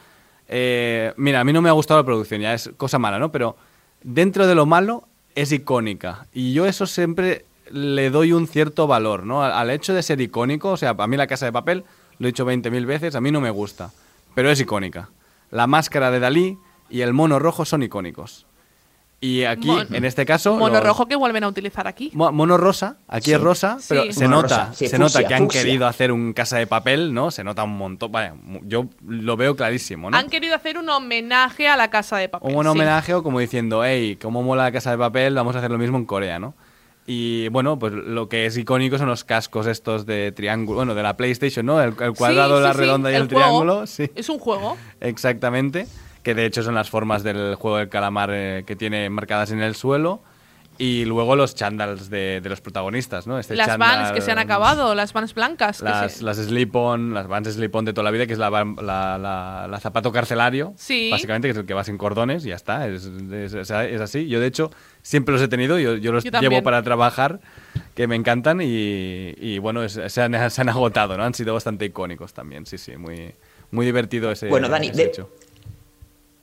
eh, mira, a mí no me ha gustado la producción, ya es cosa mala, ¿no? Pero dentro de lo malo es icónica. Y yo eso siempre le doy un cierto valor, ¿no? Al, al hecho de ser icónico, o sea, a mí la casa de papel, lo he dicho 20.000 veces, a mí no me gusta, pero es icónica. La máscara de Dalí y el mono rojo son icónicos. Y aquí, Mon- en este caso... Mono los- rojo que vuelven a utilizar aquí. Mo- Mono rosa, aquí Sí. es rosa, pero Sí. se Mono nota, rosa, sí, se nota fucsia, que han fucsia. querido hacer un casa de papel, ¿no? Se nota un montón. Vaya, yo lo veo clarísimo, ¿no? Han querido hacer un homenaje a la casa de papel. Un homenaje o como diciendo, hey, cómo mola la casa de papel, vamos a hacer lo mismo en Corea, ¿no? Y bueno, pues lo que es icónico son los cascos estos de triángulo, bueno, de la PlayStation, ¿no? El, el cuadrado, Sí, la redonda y el, juego. triángulo, sí. Es un juego. (laughs) Exactamente, que de hecho son las formas del juego del calamar eh, que tiene marcadas en el suelo. Y luego los chandals de, de los protagonistas, ¿no? Este las vans que se han acabado, las vans blancas. que Las, se- las slip-on, las vans slip-on de toda la vida, que es la, la, la- la zapato carcelario. Sí. Básicamente, que es el que va sin cordones y ya está. Es, es- es- así. Yo, de hecho, siempre los he tenido. Yo, yo los Yo llevo para trabajar, que me encantan. Y, y, bueno, es- se, han, (laughs) se han agotado, ¿no? Han sido bastante icónicos también. Sí, sí. Muy, muy divertido ese, Bueno, Dani, ese de- hecho.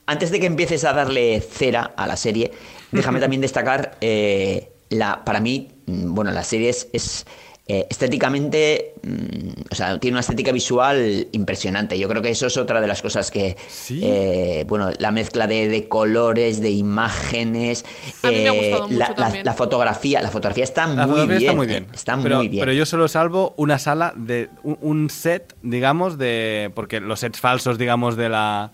Antes de que empieces a darle cera a la serie, déjame también (laughs) destacar, eh, la, para mí, mm, bueno, la serie es, es, eh, estéticamente, mm, o sea, tiene una estética visual impresionante. Yo creo que eso es otra de las cosas que, Sí. eh, bueno, la mezcla de, de colores, de imágenes, A mí me ha eh, gustado mucho la, la- también. la fotografía, la fotografía está La muy fotografía bien, está muy eh, bien. está pero, muy bien. Pero yo solo salvo una sala de un, un set, digamos, de porque los sets falsos, digamos, de la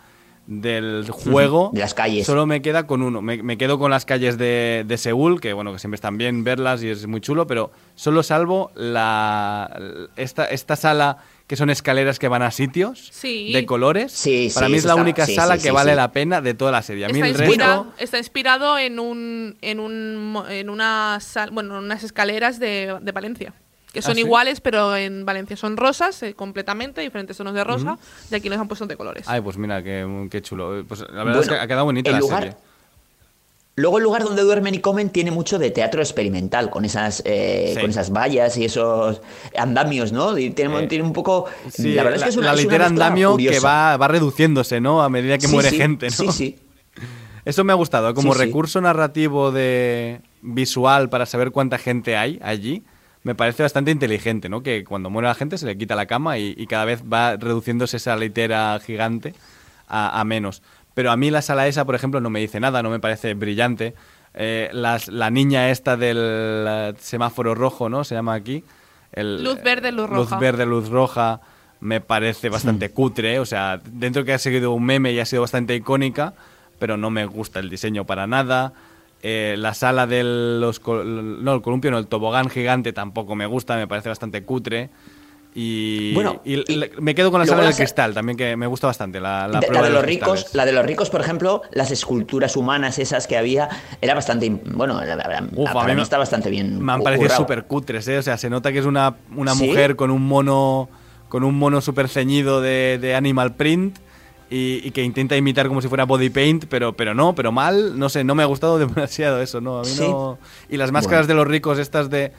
del juego de las calles. solo me queda con uno me, me quedo con las calles de, de Seúl que bueno que siempre están bien verlas y es muy chulo pero solo salvo la esta, esta sala que son escaleras que van a sitios Sí. de colores Sí, para sí, mí es la está- única sí, sala sí, que sí, vale sí. la pena de toda la serie a mí Está, el resto está inspirado en un en un mo- en una sal- bueno, en unas escaleras de, de Valencia. Que son ¿Ah, sí? iguales, pero en Valencia son rosas eh, completamente, diferentes tonos de rosa, y aquí los han puesto de colores. ay pues mira qué, qué chulo pues la verdad es que ha quedado bonita el la lugar- serie Luego el lugar donde duermen y comen tiene mucho de teatro experimental, con esas, eh, Sí. con esas vallas y esos andamios, ¿no? Y tiene, Eh, tiene un poco... Sí, la verdad es que es una, la es una litera mezcla andamio que curiosa. va, va reduciéndose, ¿no? A medida que Sí, muere sí, gente, ¿no? Sí, sí. (laughs) Eso me ha gustado, como Sí, sí. recurso narrativo de visual para saber cuánta gente hay allí. Me parece bastante inteligente, ¿no? Que cuando muere la gente se le quita la cama y, y cada vez va reduciéndose esa litera gigante a, a menos. Pero a mí la sala esa, por ejemplo, no me dice nada, no me parece brillante. Eh, las- la niña esta del eh, semáforo rojo, ¿no? Se llama aquí. El, Luz verde, luz roja. Luz verde, luz roja. Me parece bastante cutre. O sea, dentro que ha seguido un meme y ha sido bastante icónica, pero no me gusta el diseño para nada. Eh, la sala del los, no, el columpio, no, el tobogán gigante tampoco me gusta, me parece bastante cutre. Y, Bueno, y me quedo con la sala la del cristal, también que me gusta bastante. La, la De- prueba la de los ricos, cristales. la de los ricos, por ejemplo, las esculturas humanas esas que había, era bastante, bueno, la- la- Uf, para a mí me- está bastante bien. Me han parecido súper cutres, ¿eh? O sea, se nota que es una, una ¿Sí? mujer con un mono con un mono súper ceñido de, de animal print y, y que intenta imitar como si fuera body paint, pero, pero no, pero mal. No sé, no me ha gustado (laughs) demasiado eso, ¿no? A mí ¿Sí? no... Y las máscaras de los ricos, estas de...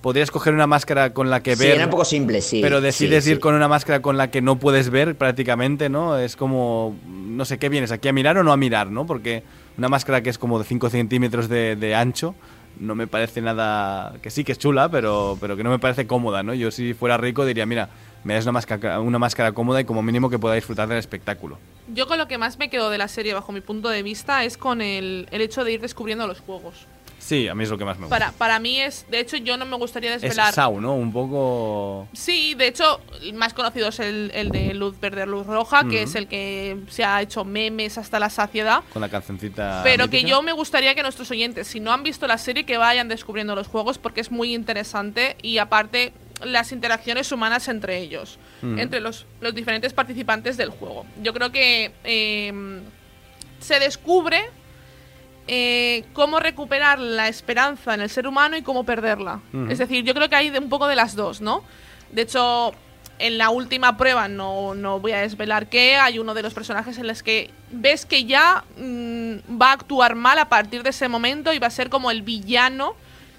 Podrías coger una máscara con la que Sí, ver... era un poco simple, sí. pero sí, decides sí. ir con una máscara con la que no puedes ver prácticamente, ¿no? Es como, no sé, ¿qué vienes? ¿Aquí a mirar o no a mirar, no? Porque una máscara que es como de 5 centímetros de, de ancho no me parece nada... Que sí, que es chula, pero, pero que no me parece cómoda, ¿no? Yo si fuera rico diría, mira, me das una máscara, una máscara cómoda y como mínimo que pueda disfrutar del espectáculo. Yo con lo que más me quedo de la serie, bajo mi punto de vista, es con el, el hecho de ir descubriendo los juegos. Sí, a mí es lo que más me gusta. Para, para mí es, de hecho, yo no me gustaría es desvelar. Sau, ¿no? Un poco... Sí, de hecho, el más conocido es el, el de luz verde, luz roja, que es el que se ha hecho memes hasta la saciedad. Con la cancioncita Pero que yo me gustaría que nuestros oyentes, si no han visto la serie, que vayan descubriendo los juegos porque es muy interesante y aparte las interacciones humanas entre ellos, entre los, los diferentes participantes del juego. Yo creo que eh, se descubre eh, cómo recuperar la esperanza en el ser humano y cómo perderla. Es decir, yo creo que hay un poco de las dos, ¿no? De hecho, en la última prueba, no, no voy a desvelar qué, hay uno de los personajes en los que ves que ya mm, va a actuar mal a partir de ese momento y va a ser como el villano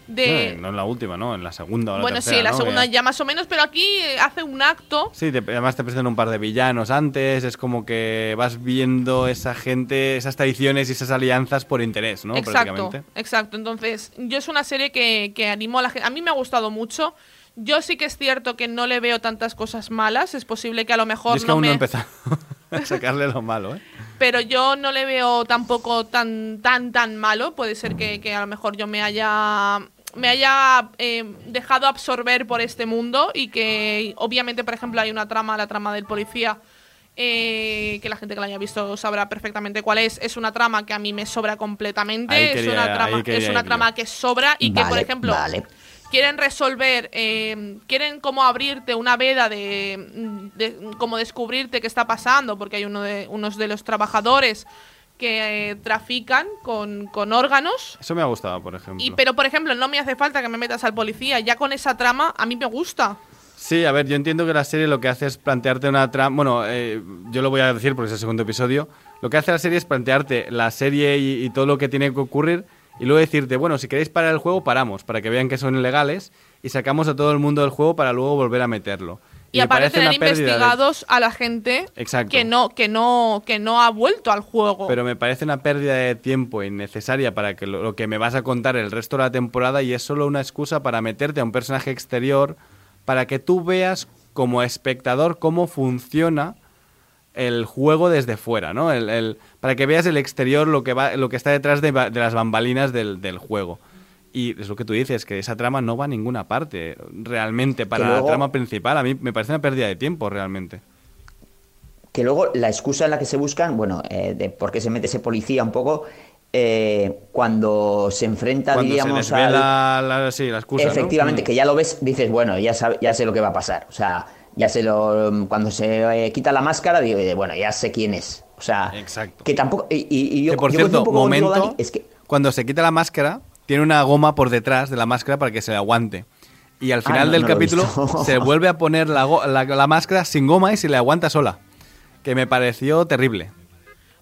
de... No, no en la última, ¿no? En la segunda o la bueno, tercera, sí, la ¿no? segunda ya más o menos, pero aquí eh, hace un acto Sí, te- además te presentan un par de villanos antes, es como que vas viendo esa gente, esas traiciones y esas alianzas por interés, ¿no? Exacto, exacto. Entonces, yo es una serie que, que animo a la gente. A mí me ha gustado mucho. Yo sí que es cierto que no le veo tantas cosas malas. Es posible que a lo mejor Yo es que no aún no he empezado a (laughs) sacarle lo malo, ¿eh? pero yo no le veo tampoco tan, tan, tan malo. Puede ser que, que a lo mejor yo me haya me haya eh, dejado absorber por este mundo y que obviamente, por ejemplo, hay una trama, la trama del policía, eh, que la gente que la haya visto sabrá perfectamente cuál es. Es una trama que a mí me sobra completamente. Ahí es quería- una trama, quería es una trama que sobra y que, por ejemplo, vale. quieren resolver, eh, quieren como abrirte una veda de, de como descubrirte qué está pasando, porque hay uno de, unos de los trabajadores que eh, trafican con, con órganos. Eso me ha gustado, por ejemplo. Y, pero, por ejemplo, no me hace falta que me metas al policía. Ya con esa trama, a mí me gusta. Sí, a ver, yo entiendo que la serie lo que hace es plantearte una trama. Bueno, eh, yo lo voy a decir porque es el segundo episodio. Lo que hace la serie es plantearte la serie y, y todo lo que tiene que ocurrir y luego decirte, bueno, si queréis parar el juego, paramos, para que vean que son ilegales y sacamos a todo el mundo del juego para luego volver a meterlo. Y, aparecen de- investigados a la gente Exacto. que no, que no, que no ha vuelto al juego. Pero me parece una pérdida de tiempo innecesaria para que lo, lo que me vas a contar el resto de la temporada y es solo una excusa para meterte a un personaje exterior para que tú veas como espectador cómo funciona el juego desde fuera, ¿no? El, el- para que veas el exterior, lo que, va, lo que está detrás de, de las bambalinas del, del juego. Y es lo que tú dices, que esa trama no va a ninguna parte realmente para luego- la trama principal. A mí me parece una pérdida de tiempo realmente. Que luego la excusa en la que se buscan, bueno, eh, de por qué se mete ese policía un poco, eh, cuando se enfrenta, Cuando se diríamos, al- la, la- sí, la excusa. Efectivamente, Mm. que ya lo ves, dices, bueno, ya, sabe- ya sé lo que va a pasar. O sea, ya sé lo. Cuando se eh, quita la máscara, digo, eh, bueno, ya sé quién es. O sea, Exacto. que tampoco. Y, y- y yo, que por yo cierto, momento, Dani, es que. cuando se quita la máscara, tiene una goma por detrás de la máscara para que se le aguante. Y al Ah, final no, del no capítulo (laughs) se vuelve a poner la, go- la- la máscara sin goma y se le aguanta sola. Que me pareció terrible.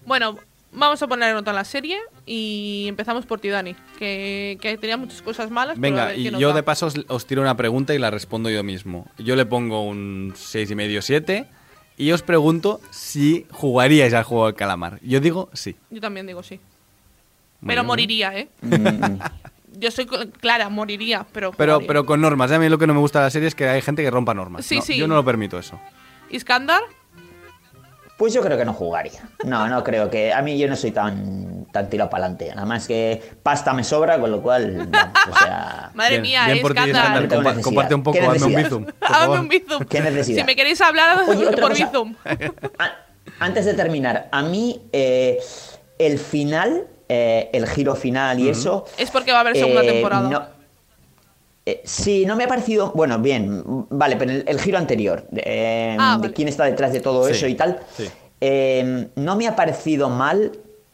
Bueno, vamos a poner nota en la serie y empezamos por ti, Dani, que, que tenía muchas cosas malas. a Venga, y yo de paso os, os tiro una pregunta y la respondo yo mismo. Yo le pongo un 6,5 7 y os pregunto si jugaríais al juego del calamar. Yo digo sí. Yo también digo sí. Pero moriría, ¿eh? mm, Yo soy cl- clara, moriría, pero. Pero, pero con normas. A mí lo que no me gusta de la serie es que hay gente que rompa normas. Sí, No, sí. Yo no lo permito eso. ¿Iskandar? Pues yo creo que no jugaría. No, no creo que. A mí yo no soy tan, tan tirado para adelante. Nada más que pasta me sobra, con lo cual. vamos, o sea. (laughs) Madre Bien, mía, bien por ti, Iskandar. Iskandar. No tengo Compa- necesidad. comparte un poco, ¿Qué hazme un necesidad? bizum. por Hazme favor. un bizum. ¿Qué necesidad? Si me queréis hablar, Oye, otra por cosa. bizum. (laughs) A- Antes de terminar, a mí eh, el final, eh, el giro final y eso. Es porque va a haber segunda eh, temporada. no- eh, sí, no me ha parecido. Bueno, bien, vale, pero el, el giro anterior, eh, Ah, de vale. quién está detrás de todo Sí, eso y tal, sí. eh, no me ha parecido mal,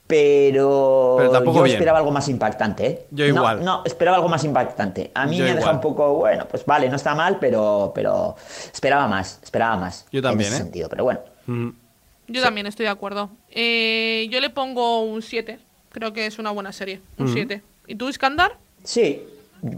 pero, Pero tampoco yo bien. esperaba algo más impactante. ¿eh? Yo igual. No, esperaba algo más impactante. A mí Yo me ha dejado igual. un poco, bueno, pues vale, no está mal, pero, pero esperaba más, esperaba más. Yo también, en ese ¿eh? sentido, pero bueno. Mm. Yo también estoy de acuerdo. Eh, yo le pongo un 7. Creo que es una buena serie. Un 7. ¿Y tú, Iskandar? Sí,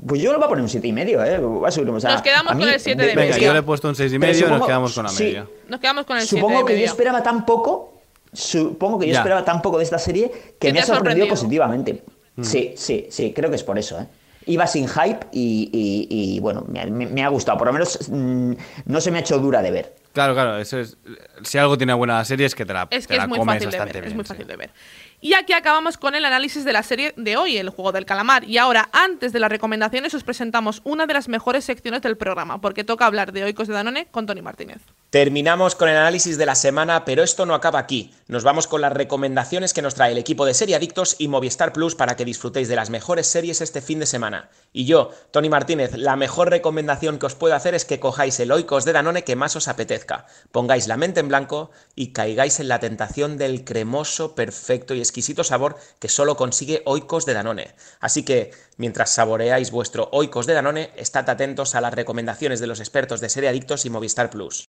pues yo le voy a poner un siete y medio, ¿eh? Voy a subir, o sea, Nos quedamos a mí- con el siete de Venga, media. yo le he puesto un 6,5 y medio y nos quedamos con la sí. media. Nos quedamos con el 7 Supongo de que yo esperaba tan poco, supongo que yo Ya. esperaba tan poco de esta serie que me ha sorprendido sorprendido. positivamente. Mm. Sí, sí, sí, creo que es por eso, ¿eh? Iba sin hype y, y- y, bueno, me, me- me ha gustado. Por lo menos mm, no se me ha hecho dura de ver. Claro, claro, eso es. Si algo tiene buena serie es que te la, Es te que la es muy comes fácil de ver. bastante es bien, muy sí. fácil de ver. Y aquí acabamos con el análisis de la serie de hoy, el juego del calamar. Y ahora, antes de las recomendaciones, os presentamos una de las mejores secciones del programa, porque toca hablar de Oikos de Danone con Tony Martínez. Terminamos con el análisis de la semana, pero esto no acaba aquí. Nos vamos con las recomendaciones que nos trae el equipo de Serie Adictos y Movistar Plus para que disfrutéis de las mejores series este fin de semana. Y yo, Tony Martínez, la mejor recomendación que os puedo hacer es que cojáis el Oikos de Danone que más os apetezca, pongáis la mente en blanco y caigáis en la tentación del cremoso, perfecto y exquisito sabor que solo consigue Oikos de Danone. Así que, mientras saboreáis vuestro Oikos de Danone, estad atentos a las recomendaciones de los expertos de Serie Adictos y Movistar Plus.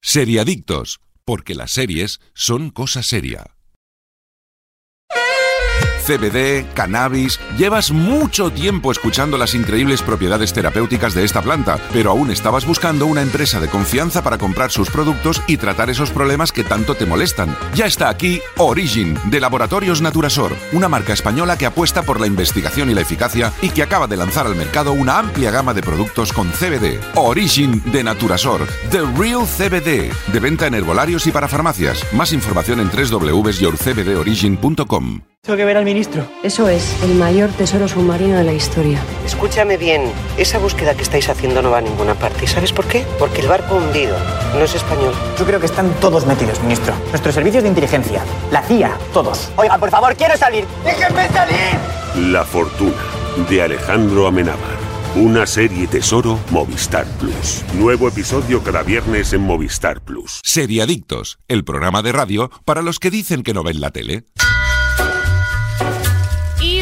Seriadictos, porque las series son cosa seria. CBD, cannabis. Llevas mucho tiempo escuchando las increíbles propiedades terapéuticas de esta planta, pero aún estabas buscando una empresa de confianza para comprar sus productos y tratar esos problemas que tanto te molestan. Ya está aquí Origin, de Laboratorios Naturasor, una marca española que apuesta por la investigación y la eficacia y que acaba de lanzar al mercado una amplia gama de productos con CBD. Origin de Naturasor, The Real CBD, de venta en herbolarios y para farmacias. Más información en www.yourcbdorigin.com. ministro. Eso es el mayor tesoro submarino de la historia. Escúchame bien, esa búsqueda que estáis haciendo no va a ninguna parte. ¿Y sabes por qué? Porque el barco hundido no es español. Yo creo que están todos metidos, ministro. Nuestros servicios de inteligencia, la CIA, todos. Oiga, por favor, quiero salir. ¡Déjenme salir! La fortuna de Alejandro Amenábar. Una serie tesoro Movistar Plus. Nuevo episodio cada viernes en Movistar Plus. Seriadictos, el programa de radio para los que dicen que no ven la tele.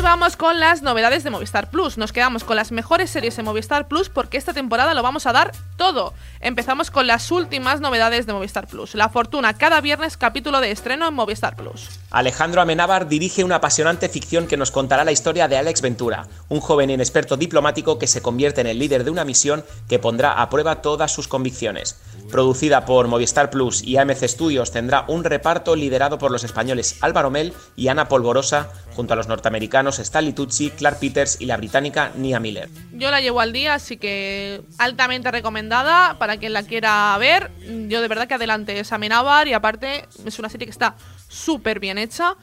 Vamos con las novedades de Movistar Plus. Nos quedamos con las mejores series de Movistar Plus porque esta temporada lo vamos a dar todo. Empezamos con las últimas novedades de Movistar Plus. La Fortuna, cada viernes capítulo de estreno en Movistar Plus. Alejandro Amenábar dirige una apasionante ficción que nos contará la historia de Alex Ventura, un joven inexperto diplomático que se convierte en el líder de una misión que pondrá a prueba todas sus convicciones. Producida por Movistar Plus y AMC Studios, tendrá un reparto liderado por los españoles Álvaro Mel y Ana Polvorosa, junto a los norteamericanos Stanley Tucci, Clark Peters y la británica Nia Miller. Yo la llevo al día, así que altamente recomendada para quien la quiera ver. Yo de verdad que adelante es Amenábar y aparte es una serie que está súper bien hecha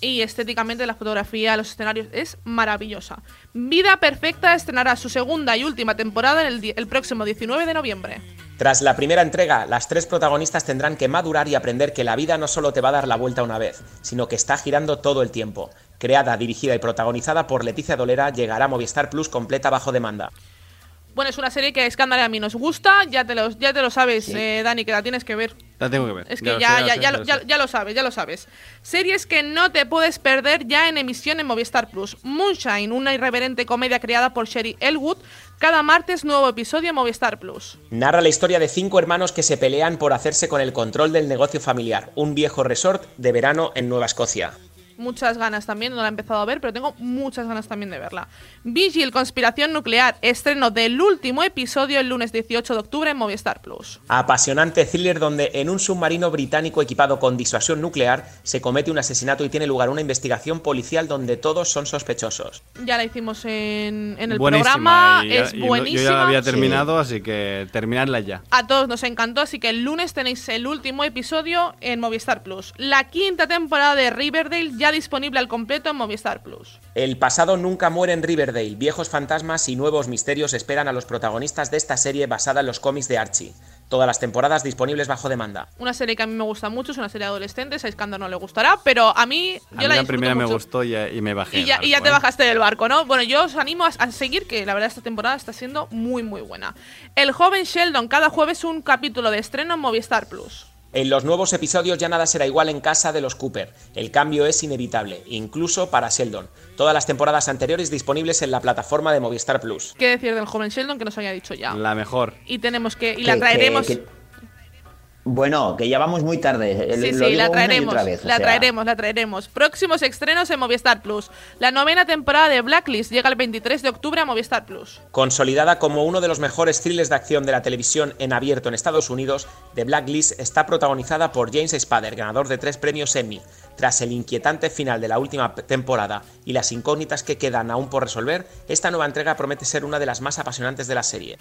y estéticamente la fotografía, los escenarios es maravillosa. Vida Perfecta estrenará su segunda y última temporada el, el próximo 19 de noviembre. Tras la primera entrega, las tres protagonistas tendrán que madurar y aprender que la vida no solo te va a dar la vuelta una vez, sino que está girando todo el tiempo. Creada, dirigida y protagonizada por Leticia Dolera, llegará a Movistar Plus completa bajo demanda. Bueno, es una serie que a Escándalo a mí nos gusta, ya te, los, ya te lo sabes, eh, Dani, que la tienes que ver. La tengo que ver. Es que ya, ya, ya, lo, ya, ya lo sabes, ya lo sabes. Series que no te puedes perder ya en emisión en Movistar Plus. Moonshine, una irreverente comedia creada por Sherry Elwood. Cada martes nuevo episodio en Movistar Plus. Narra la historia de cinco hermanos que se pelean por hacerse con el control del negocio familiar. Un viejo resort de verano en Nueva Escocia muchas ganas también, no la he empezado a ver, pero tengo muchas ganas también de verla. Vigil, Conspiración Nuclear, estreno del último episodio el lunes 18 de octubre en Movistar Plus. Apasionante thriller donde en un submarino británico equipado con disuasión nuclear se comete un asesinato y tiene lugar una investigación policial donde todos son sospechosos. Ya la hicimos en, en el programa, ya- es buenísima. Yo ya la había Sí. terminado, así que terminadla ya. A todos nos encantó, así que el lunes tenéis el último episodio en Movistar Plus. La quinta temporada de Riverdale ya disponible al completo en Movistar Plus. El pasado nunca muere en Riverdale. Viejos fantasmas y nuevos misterios esperan a los protagonistas de esta serie basada en los cómics de Archie. Todas las temporadas disponibles bajo demanda. Una serie que a mí me gusta mucho, es una serie de adolescentes, a no le gustará, pero a mí A yo mí la primera me gustó y, y me bajé. Y ya, y te ¿eh? bajaste del barco, ¿no? Bueno, yo os animo a, a seguir, que la verdad esta temporada está siendo muy, muy buena. El joven Sheldon, cada jueves un capítulo de estreno en Movistar Plus. En los nuevos episodios ya nada será igual en casa de los Cooper. El cambio es inevitable, incluso para Sheldon. Todas las temporadas anteriores disponibles en la plataforma de Movistar Plus. ¿Qué decir del joven Sheldon que nos había dicho ya? La mejor. Y tenemos que. Y la traeremos. que- que- Bueno, que ya vamos muy tarde. eh, Sí, lo sí, digo la traeremos, otra vez, o la sea, traeremos, la traeremos. Próximos estrenos en Movistar Plus. La novena temporada de Blacklist llega el 23 de octubre a Movistar Plus. Consolidada como uno de los mejores thrillers de acción de la televisión en abierto en Estados Unidos, The Blacklist está protagonizada por James Spader, ganador de tres premios Emmy. Tras el inquietante final de la última temporada y las incógnitas que quedan aún por resolver, esta nueva entrega promete ser una de las más apasionantes de la serie.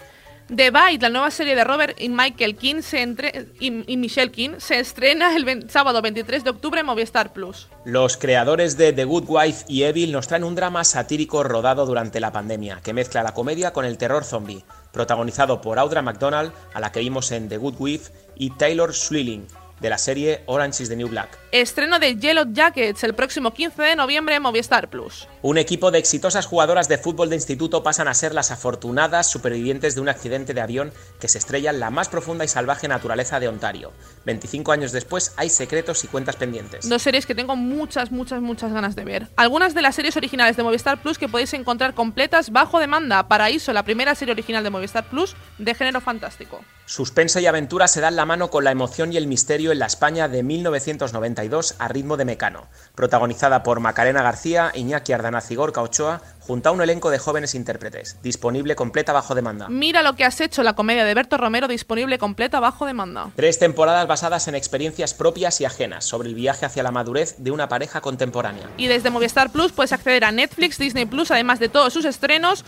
The Bite, la nueva serie de Robert y Michael King se entre- y, Michelle King, se estrena el sábado 23 de octubre en Movistar Plus. Los creadores de The Good Wife y Evil nos traen un drama satírico rodado durante la pandemia, que mezcla la comedia con el terror zombie, protagonizado por Audra McDonald, a la que vimos en The Good Wife, y Taylor Swilling, de la serie Orange is the New Black. Estreno de Yellow Jackets el próximo 15 de noviembre en Movistar Plus. Un equipo de exitosas jugadoras de fútbol de instituto pasan a ser las afortunadas supervivientes de un accidente de avión que se estrella en la más profunda y salvaje naturaleza de Ontario. 25 años después hay secretos y cuentas pendientes. Dos series que tengo muchas, muchas, muchas ganas de ver. Algunas de las series originales de Movistar Plus que podéis encontrar completas bajo demanda. Paraíso, la primera serie original de Movistar Plus de género fantástico. Suspense y aventura se dan la mano con la emoción y el misterio en la España de 1992 a ritmo de Mecano, protagonizada por Macarena García, Iñaki Ardanaz y Gorka Ochoa, junto a un elenco de jóvenes intérpretes, disponible completa bajo demanda. Mira lo que has hecho, la comedia de Berto Romero disponible completa bajo demanda. Tres temporadas basadas en experiencias propias y ajenas sobre el viaje hacia la madurez de una pareja contemporánea. Y desde Movistar Plus puedes acceder a Netflix, Disney Plus, además de todos sus estrenos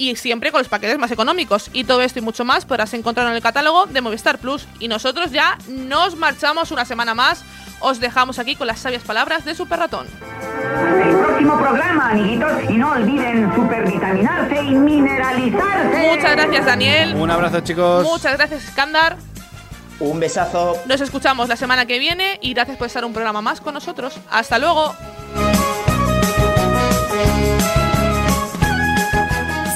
y siempre con los paquetes más económicos. Y todo esto y mucho más podrás encontrar en el catálogo de Movistar Plus. Y nosotros ya nos marchamos una semana más. Os dejamos aquí con las sabias palabras de Super Ratón. El próximo programa, amiguitos, y no olviden supervitaminarse y mineralizarse. Muchas gracias, Daniel. Un abrazo, chicos. Muchas gracias, Skandar. Un besazo. Nos escuchamos la semana que viene y gracias por estar un programa más con nosotros. Hasta luego.